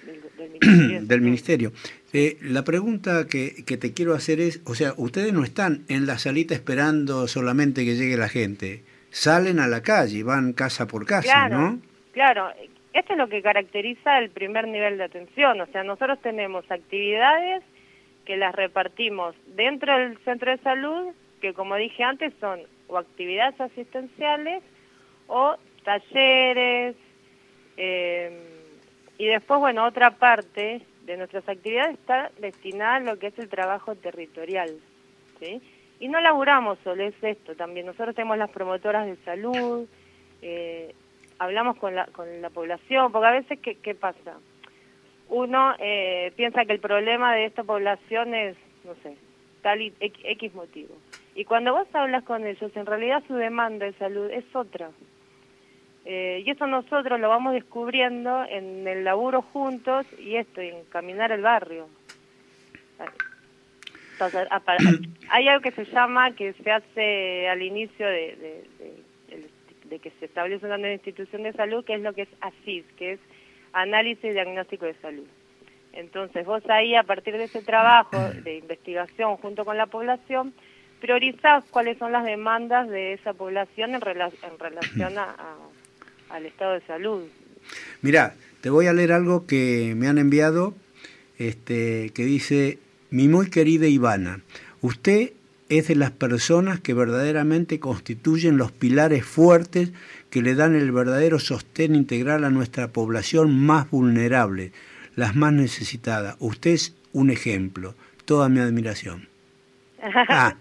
de, del, del, (clears throat) ministerio. del ministerio. Eh, la pregunta que, que, te quiero hacer es, o sea, ustedes no están en la salita esperando solamente que llegue la gente, salen a la calle, van casa por casa, claro, ¿no? Claro, esto es lo que caracteriza el primer nivel de atención, o sea, nosotros tenemos actividades que las repartimos dentro del centro de salud, que como dije antes son o actividades asistenciales o talleres, eh, y después, bueno, otra parte de nuestras actividades está destinada a lo que es el trabajo territorial, ¿sí? Y no laburamos solo, es esto también. Nosotros tenemos las promotoras de salud, eh, hablamos con la, con la población, porque a veces, ¿qué, qué pasa? Uno eh, piensa que el problema de esta población es, no sé, tal y X motivo. Y cuando vos hablas con ellos, en realidad su demanda de salud es otra. Eh, y eso nosotros lo vamos descubriendo en el laburo juntos y esto, en caminar el barrio. Entonces, (clears throat) hay algo que se llama, que se hace al inicio de, de, de, de que se establece una nueva institución de salud, que es lo que es ASIS, que es Análisis Diagnóstico de Salud. Entonces vos ahí, a partir de ese trabajo de investigación junto con la población, priorizás cuáles son las demandas de esa población en, en relación a, al estado de salud. Mira, te voy a leer algo que me han enviado, este, que dice, mi muy querida Ivana, usted es de las personas que verdaderamente constituyen los pilares fuertes que le dan el verdadero sostén integral a nuestra población más vulnerable, las más necesitadas. Usted es un ejemplo. Toda mi admiración. (laughs) Ah,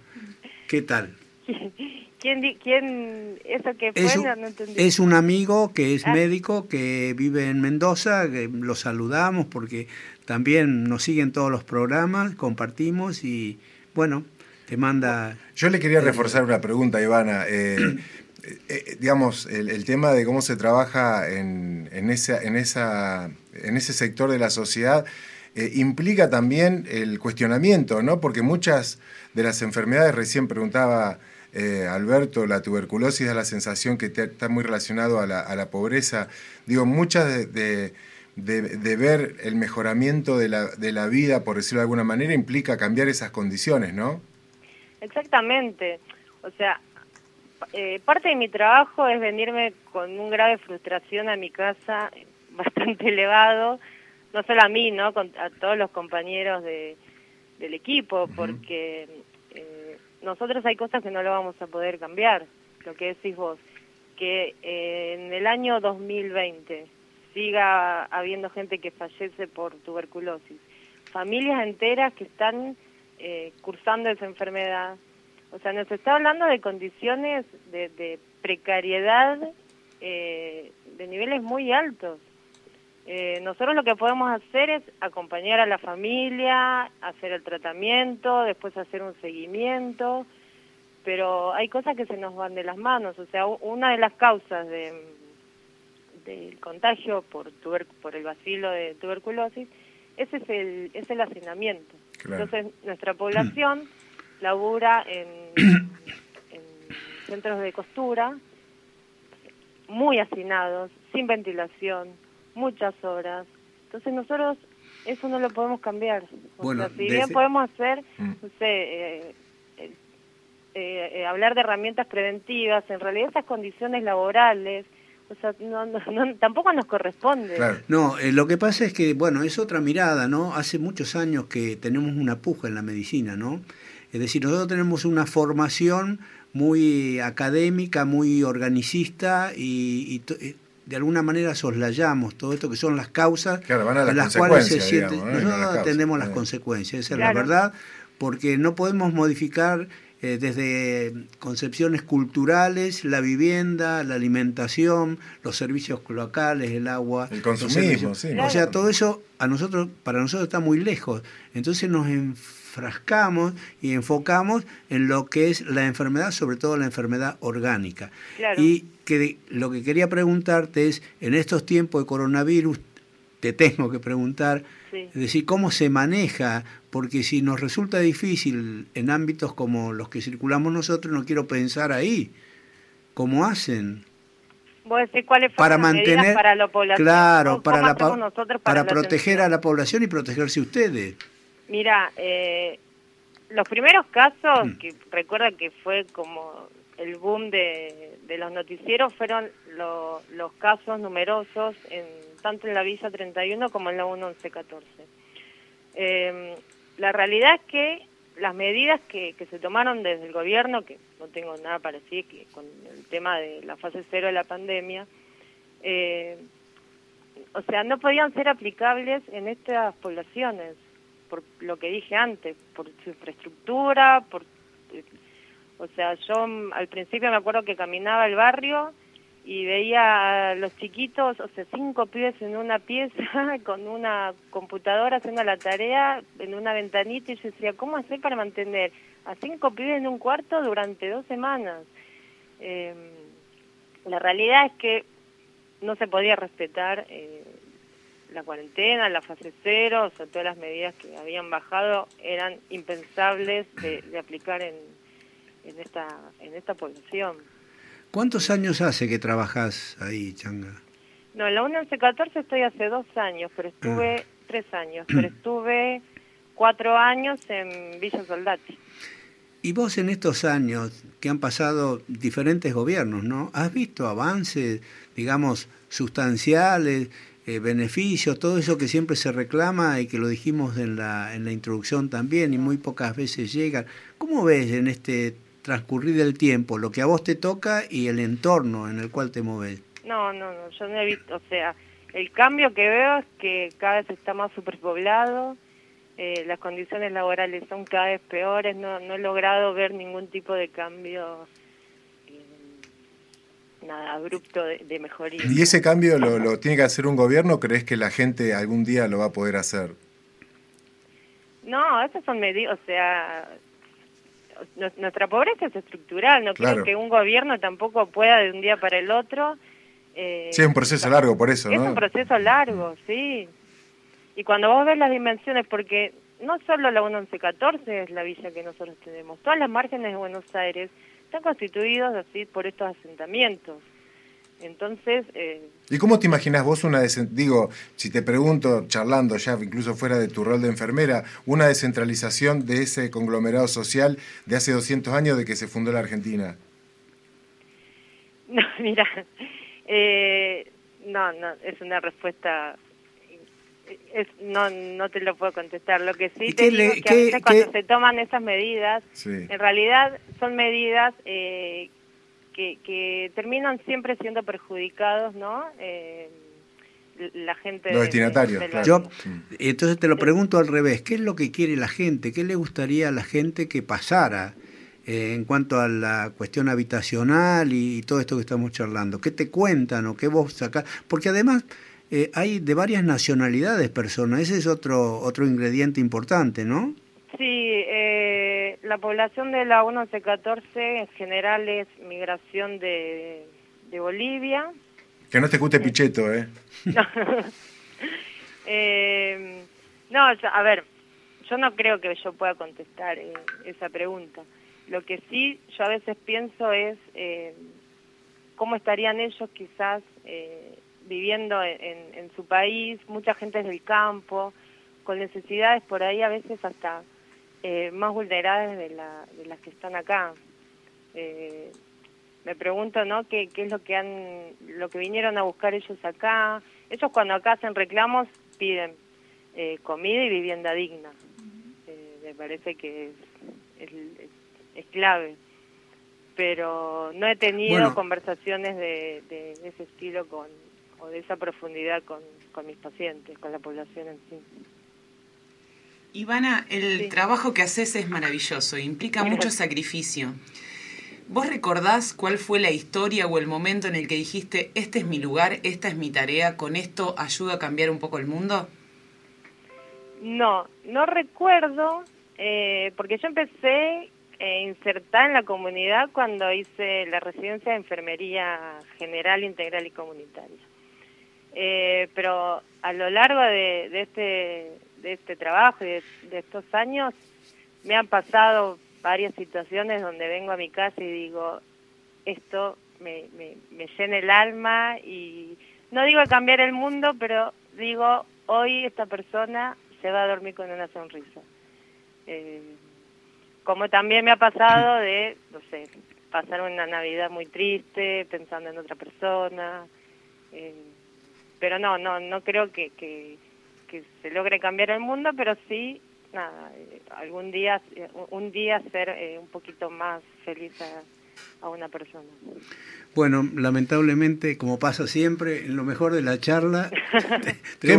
¿qué tal? (laughs) ¿Quién, quién eso que fue? Es un, no entendí. es un amigo que es ah. médico, que vive en Mendoza, que lo saludamos porque también nos siguen todos los programas, compartimos y bueno, te manda... Yo le quería reforzar una pregunta, Ivana. Eh, (clears throat) eh, digamos, el, tema de cómo se trabaja en, en, esa, en, esa, en ese sector de la sociedad eh, implica también el cuestionamiento, ¿no? Porque muchas de las enfermedades, recién preguntaba eh, Alberto, la tuberculosis da la sensación que está muy relacionado a la, a la pobreza. Digo, muchas de, de, ver el mejoramiento de la, de la vida, por decirlo de alguna manera, implica cambiar esas condiciones, ¿no? Exactamente. O sea, eh, parte de mi trabajo es venirme con un grado de frustración a mi casa (laughs) bastante elevado, no solo a mí, ¿no? Con, a todos los compañeros de, del equipo, porque eh, nosotros hay cosas que no lo vamos a poder cambiar, lo que decís vos, que eh, en el año 2020 siga habiendo gente que fallece por tuberculosis, familias enteras que están eh, cursando esa enfermedad, o sea, nos está hablando de condiciones de, precariedad eh, de niveles muy altos. Eh, nosotros lo que podemos hacer es acompañar a la familia, hacer el tratamiento, después hacer un seguimiento, pero hay cosas que se nos van de las manos. O sea, una de las causas de, del contagio por, por el vacilo de tuberculosis ese es el, es el hacinamiento. Entonces, nuestra población labura (coughs) en, centros de costura, muy hacinados, sin ventilación, muchas horas. Entonces nosotros eso no lo podemos cambiar. bueno, si bien podemos hacer, mm. no sé, eh, eh, eh, hablar de herramientas preventivas, en realidad esas condiciones laborales, o sea, no, no, tampoco nos corresponde. No, lo que pasa es que, bueno, es otra mirada, ¿no? Hace muchos años que tenemos una puja en la medicina, ¿no? Es decir, nosotros tenemos una formación muy académica, muy organicista y, eh, de alguna manera soslayamos todo esto que son las causas en las, cuales se siente. nosotros atendemos las consecuencias, esa es la verdad, porque no podemos modificar eh, desde concepciones culturales, la vivienda, la alimentación, los servicios locales, el agua, el consumismo, sí. O sea, todo eso a nosotros, para nosotros está muy lejos. Entonces nos frascamos y enfocamos en lo que es la enfermedad, sobre todo la enfermedad orgánica. Y que lo que quería preguntarte es, en estos tiempos de coronavirus, te tengo que preguntar, es decir, cómo se maneja, porque si nos resulta difícil en ámbitos como los que circulamos nosotros, no quiero pensar ahí, ¿cómo hacen? para mantener para la población? Claro, para, la, para, proteger a la población y protegerse ustedes. Mira, eh, los primeros casos, mm. que recuerda que fue como el boom de, los noticieros, fueron los casos numerosos, en, tanto en la Villa 31 como en la 1114. Eh, la realidad es que las medidas que, que se tomaron desde el gobierno, que no tengo nada para decir que con el tema de la fase cero de la pandemia, eh, o sea, no podían ser aplicables en estas poblaciones por lo que dije antes, por su infraestructura, por o sea, yo al principio me acuerdo que caminaba el barrio y veía a los chiquitos, o sea, cinco pibes en una pieza (laughs) con una computadora haciendo la tarea en una ventanita y yo decía, ¿cómo hacer para mantener a cinco pibes en un cuarto durante dos semanas? Eh, la realidad es que no se podía respetar eh, la cuarentena, la fase cero, o sea, todas las medidas que habían bajado eran impensables de, aplicar en, en, esta, en esta población. ¿Cuántos años hace que trabajas ahí, Changa? No, en la 1114 estoy hace dos años, pero estuve Ah. tres años, pero (clears throat) estuve cuatro años en Villa Soldati. Y vos en estos años que han pasado diferentes gobiernos, ¿no? ¿Has visto avances, digamos, sustanciales, eh, beneficios, todo eso que siempre se reclama y que lo dijimos en la, en la introducción también y muy pocas veces llegan? ¿Cómo ves en este transcurrir del tiempo lo que a vos te toca y el entorno en el cual te moves? No, no, no, yo no he visto, o sea, el cambio que veo es que cada vez está más superpoblado, eh, las condiciones laborales son cada vez peores, no, no he logrado ver ningún tipo de cambio, eh, nada, abrupto de, de mejoría. ¿Y ese cambio lo, lo tiene que hacer un gobierno o crees que la gente algún día lo va a poder hacer? No, esas son medidas, o sea, nuestra pobreza es estructural, no Claro. creo que un gobierno tampoco pueda de un día para el otro. eh, Sí, es un proceso largo, por eso, Es ¿no? un proceso largo, sí. Y cuando vos ves las dimensiones, porque no solo la 1114 es la villa que nosotros tenemos, todas las márgenes de Buenos Aires están constituidos así por estos asentamientos. Entonces, eh, ¿Y cómo te imaginas vos una desen- digo, si te pregunto, charlando ya incluso fuera de tu rol de enfermera, una descentralización de ese conglomerado social de hace 200 años de que se fundó la Argentina? (laughs) No, mira, eh, no, no, es una respuesta, es, no, no te lo puedo contestar. Lo que sí ¿Y te qué digo le- es que a qué- veces cuando qué- se toman esas medidas, Sí. en realidad son medidas eh, que, que terminan siempre siendo perjudicados, ¿no? Eh, la gente... Los de- destinatarios, de- de claro. Yo, entonces te lo pregunto al revés, ¿qué es lo que quiere la gente? ¿Qué le gustaría a la gente que pasara eh, en cuanto a la cuestión habitacional y, todo esto que estamos charlando? ¿Qué te cuentan o qué vos sacás? Porque además eh, hay de varias nacionalidades personas, ese es otro, otro ingrediente importante, ¿no? Sí, eh, la población de la 1114 en general es migración de, de Bolivia. Que no te cute Pichetto, ¿eh? (laughs) Eh, no, yo- a ver, yo no creo que yo pueda contestar eh, esa pregunta. Lo que sí yo a veces pienso es eh, cómo estarían ellos quizás eh, viviendo en, en- en su país, mucha gente es del campo, con necesidades por ahí a veces hasta eh, más vulnerables de, la, de las que están acá. Eh, me pregunto, ¿no? ¿Qué, qué es lo que han, lo que vinieron a buscar ellos acá? Ellos cuando acá hacen reclamos piden eh, comida y vivienda digna. Eh, me parece que es, es, es- es clave. Pero no he tenido Bueno. conversaciones de, de ese estilo con, o de esa profundidad con, con mis pacientes, con la población en sí. Ivana, el Sí. trabajo que haces es maravilloso, implica Gracias. mucho sacrificio. ¿Vos recordás cuál fue la historia o el momento en el que dijiste, este es mi lugar, esta es mi tarea, con esto ayuda a cambiar un poco el mundo? No, no recuerdo, eh, porque yo empecé a insertar en la comunidad cuando hice la residencia de enfermería general, integral y comunitaria. Eh, pero a lo largo de, de este de este trabajo y de, estos años me han pasado varias situaciones donde vengo a mi casa y digo esto me, me, me llena el alma y no digo cambiar el mundo pero digo hoy esta persona se va a dormir con una sonrisa. Eh, como también me ha pasado de no sé pasar una navidad muy triste pensando en otra persona eh, pero no no no creo que, que que se logre cambiar el mundo, pero sí, nada, eh, algún día, eh, un día ser eh, un poquito más feliz a, a una persona. Bueno, lamentablemente, como pasa siempre, en lo mejor de la charla... ¿Qué,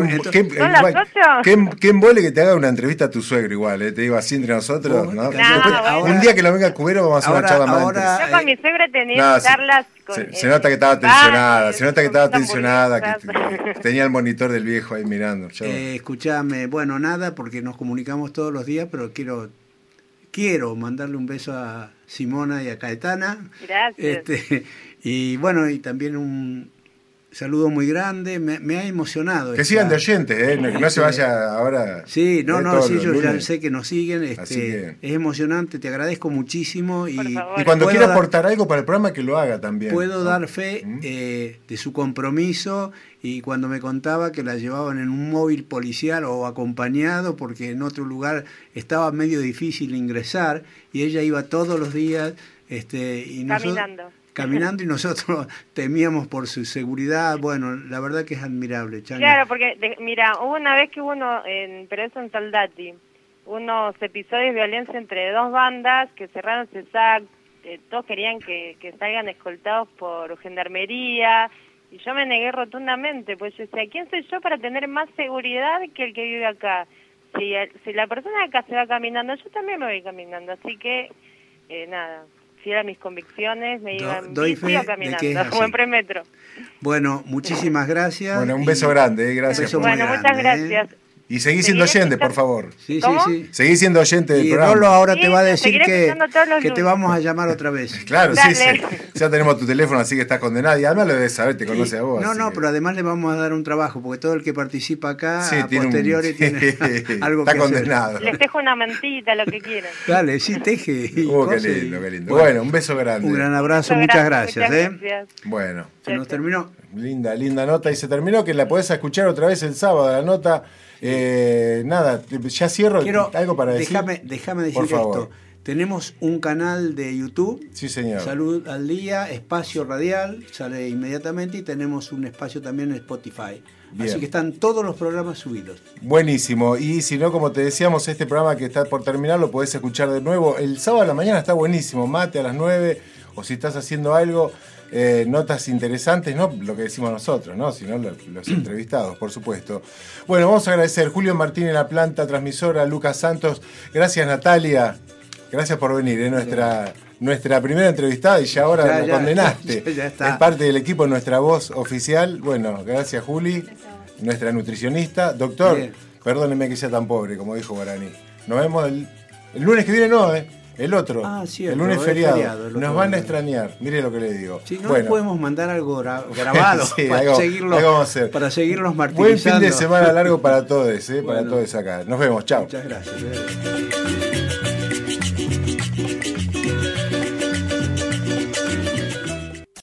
embole que te haga una entrevista a tu suegro igual, ¿eh? te digo así entre nosotros, ¿no? no, Después, bueno. un día que lo venga a cubero vamos a hacer Ahora- una charla más ahora- interesante. Yo con mi suegra he tenido No, se- charlas con... Se, eh, se nota que estaba tensionada, se nota que estaba tensionada, que, (laughs) tenía el monitor del viejo ahí mirando. (laughs) Eh, escuchame, bueno, nada, porque nos comunicamos todos los días, pero quiero quiero mandarle un beso a Simona y a Caetana. Gracias. Este, y bueno, y también un, saludo muy grande, me, me ha emocionado. Que esta- sigan de oyentes, ¿eh? No- que no se vaya ahora. Sí, no, no, sí, yo ya lunes. sé que nos siguen. Así Este, que- Es emocionante, te agradezco muchísimo. Y. Y cuando quiera dar- aportar algo para el programa, que lo haga también. Puedo ¿no? dar fe ¿Mm? eh, de su compromiso y cuando me contaba que la llevaban en un móvil policial o acompañado porque en otro lugar estaba medio difícil ingresar y ella iba todos los días este, y nosotros- Caminando. y nosotros (laughs) temíamos por su seguridad. Bueno, la verdad que es admirable, Changa. Claro, porque, de- mira, hubo una vez que hubo uno, en, pero eso en Soldati, unos episodios de violencia entre dos bandas que cerraron CESAC, eh, todos querían que, que salgan escoltados por gendarmería, y yo me negué rotundamente, pues yo decía, ¿quién soy yo para tener más seguridad que el que vive acá? Si, si la persona de acá se va caminando, yo también me voy caminando, así que, eh, nada, fiel a mis convicciones, me Do- iba en doy fe caminando, que es así. como en premetro. Bueno, muchísimas gracias. Bueno, un y- beso grande, eh, gracias. beso Bueno, grande, muchas ¿eh? Y seguí siendo oyente, por favor. Sí, ¿Cómo? sí, sí. Seguí siendo oyente del Y programa. Rolo ahora Sí, te va a decir que, que te vamos a llamar otra vez. (laughs) Claro, sí, sí. Ya tenemos tu teléfono, así que estás condenado. Y además lo debes saber, te conoce a vos. No, no, que- pero además le vamos a dar un trabajo, porque todo el que participa acá, Sí, a tiene un- tiene (laughs) algo Está que hacer. condenado. Les dejo una mantita, lo que quieran. (laughs) Dale, sí, teje. y Oh, qué lindo, qué lindo. Bueno, un beso grande. un gran abrazo, Muchas muchas gracias. muchas ¿eh? gracias. Bueno, Se nos terminó. linda, linda nota. Y se terminó que la podés escuchar otra vez el sábado, la nota. Eh, nada, ya cierro. Quiero, ¿Algo para decir? déjame, déjame decir Por favor. esto. Tenemos un canal de YouTube, Sí, señor. Salud al Día, Espacio Radial, sale inmediatamente, y tenemos un espacio también en Spotify. Bien. Así que están todos los programas subidos. Buenísimo. Y si no, como te decíamos, este programa que está por terminar lo podés escuchar de nuevo. El sábado a la mañana está buenísimo. Mate a las 9. O si estás haciendo algo, eh, notas interesantes, no lo que decimos nosotros, ¿no? sino los, los (clears throat) entrevistados, por supuesto. Bueno, vamos a agradecer Julio Martín en la planta transmisora, Lucas Santos. Gracias, Natalia. Gracias por venir, ¿eh? nuestra, nuestra primera entrevistada y ya ahora Ya, la ya, condenaste. (laughs) ya. Es parte del equipo, nuestra voz oficial. Bueno, gracias, Juli, nuestra nutricionista. Doctor, Bien. perdóneme que sea tan pobre, como dijo Guarani. Nos vemos el, el lunes que viene, no, ¿eh? El otro. Ah, cierto, el lunes es feriado. feriado, el Nos van a extrañar. Mire lo que le digo. Si no, bueno, podemos mandar algo gra- (laughs) grabado Sí, para, algo- seguirlo, algo vamos a hacer. para seguirlos buen martirizando. fin de semana largo para todos, ¿eh? para todos acá. Nos vemos, chao. Muchas gracias. eh.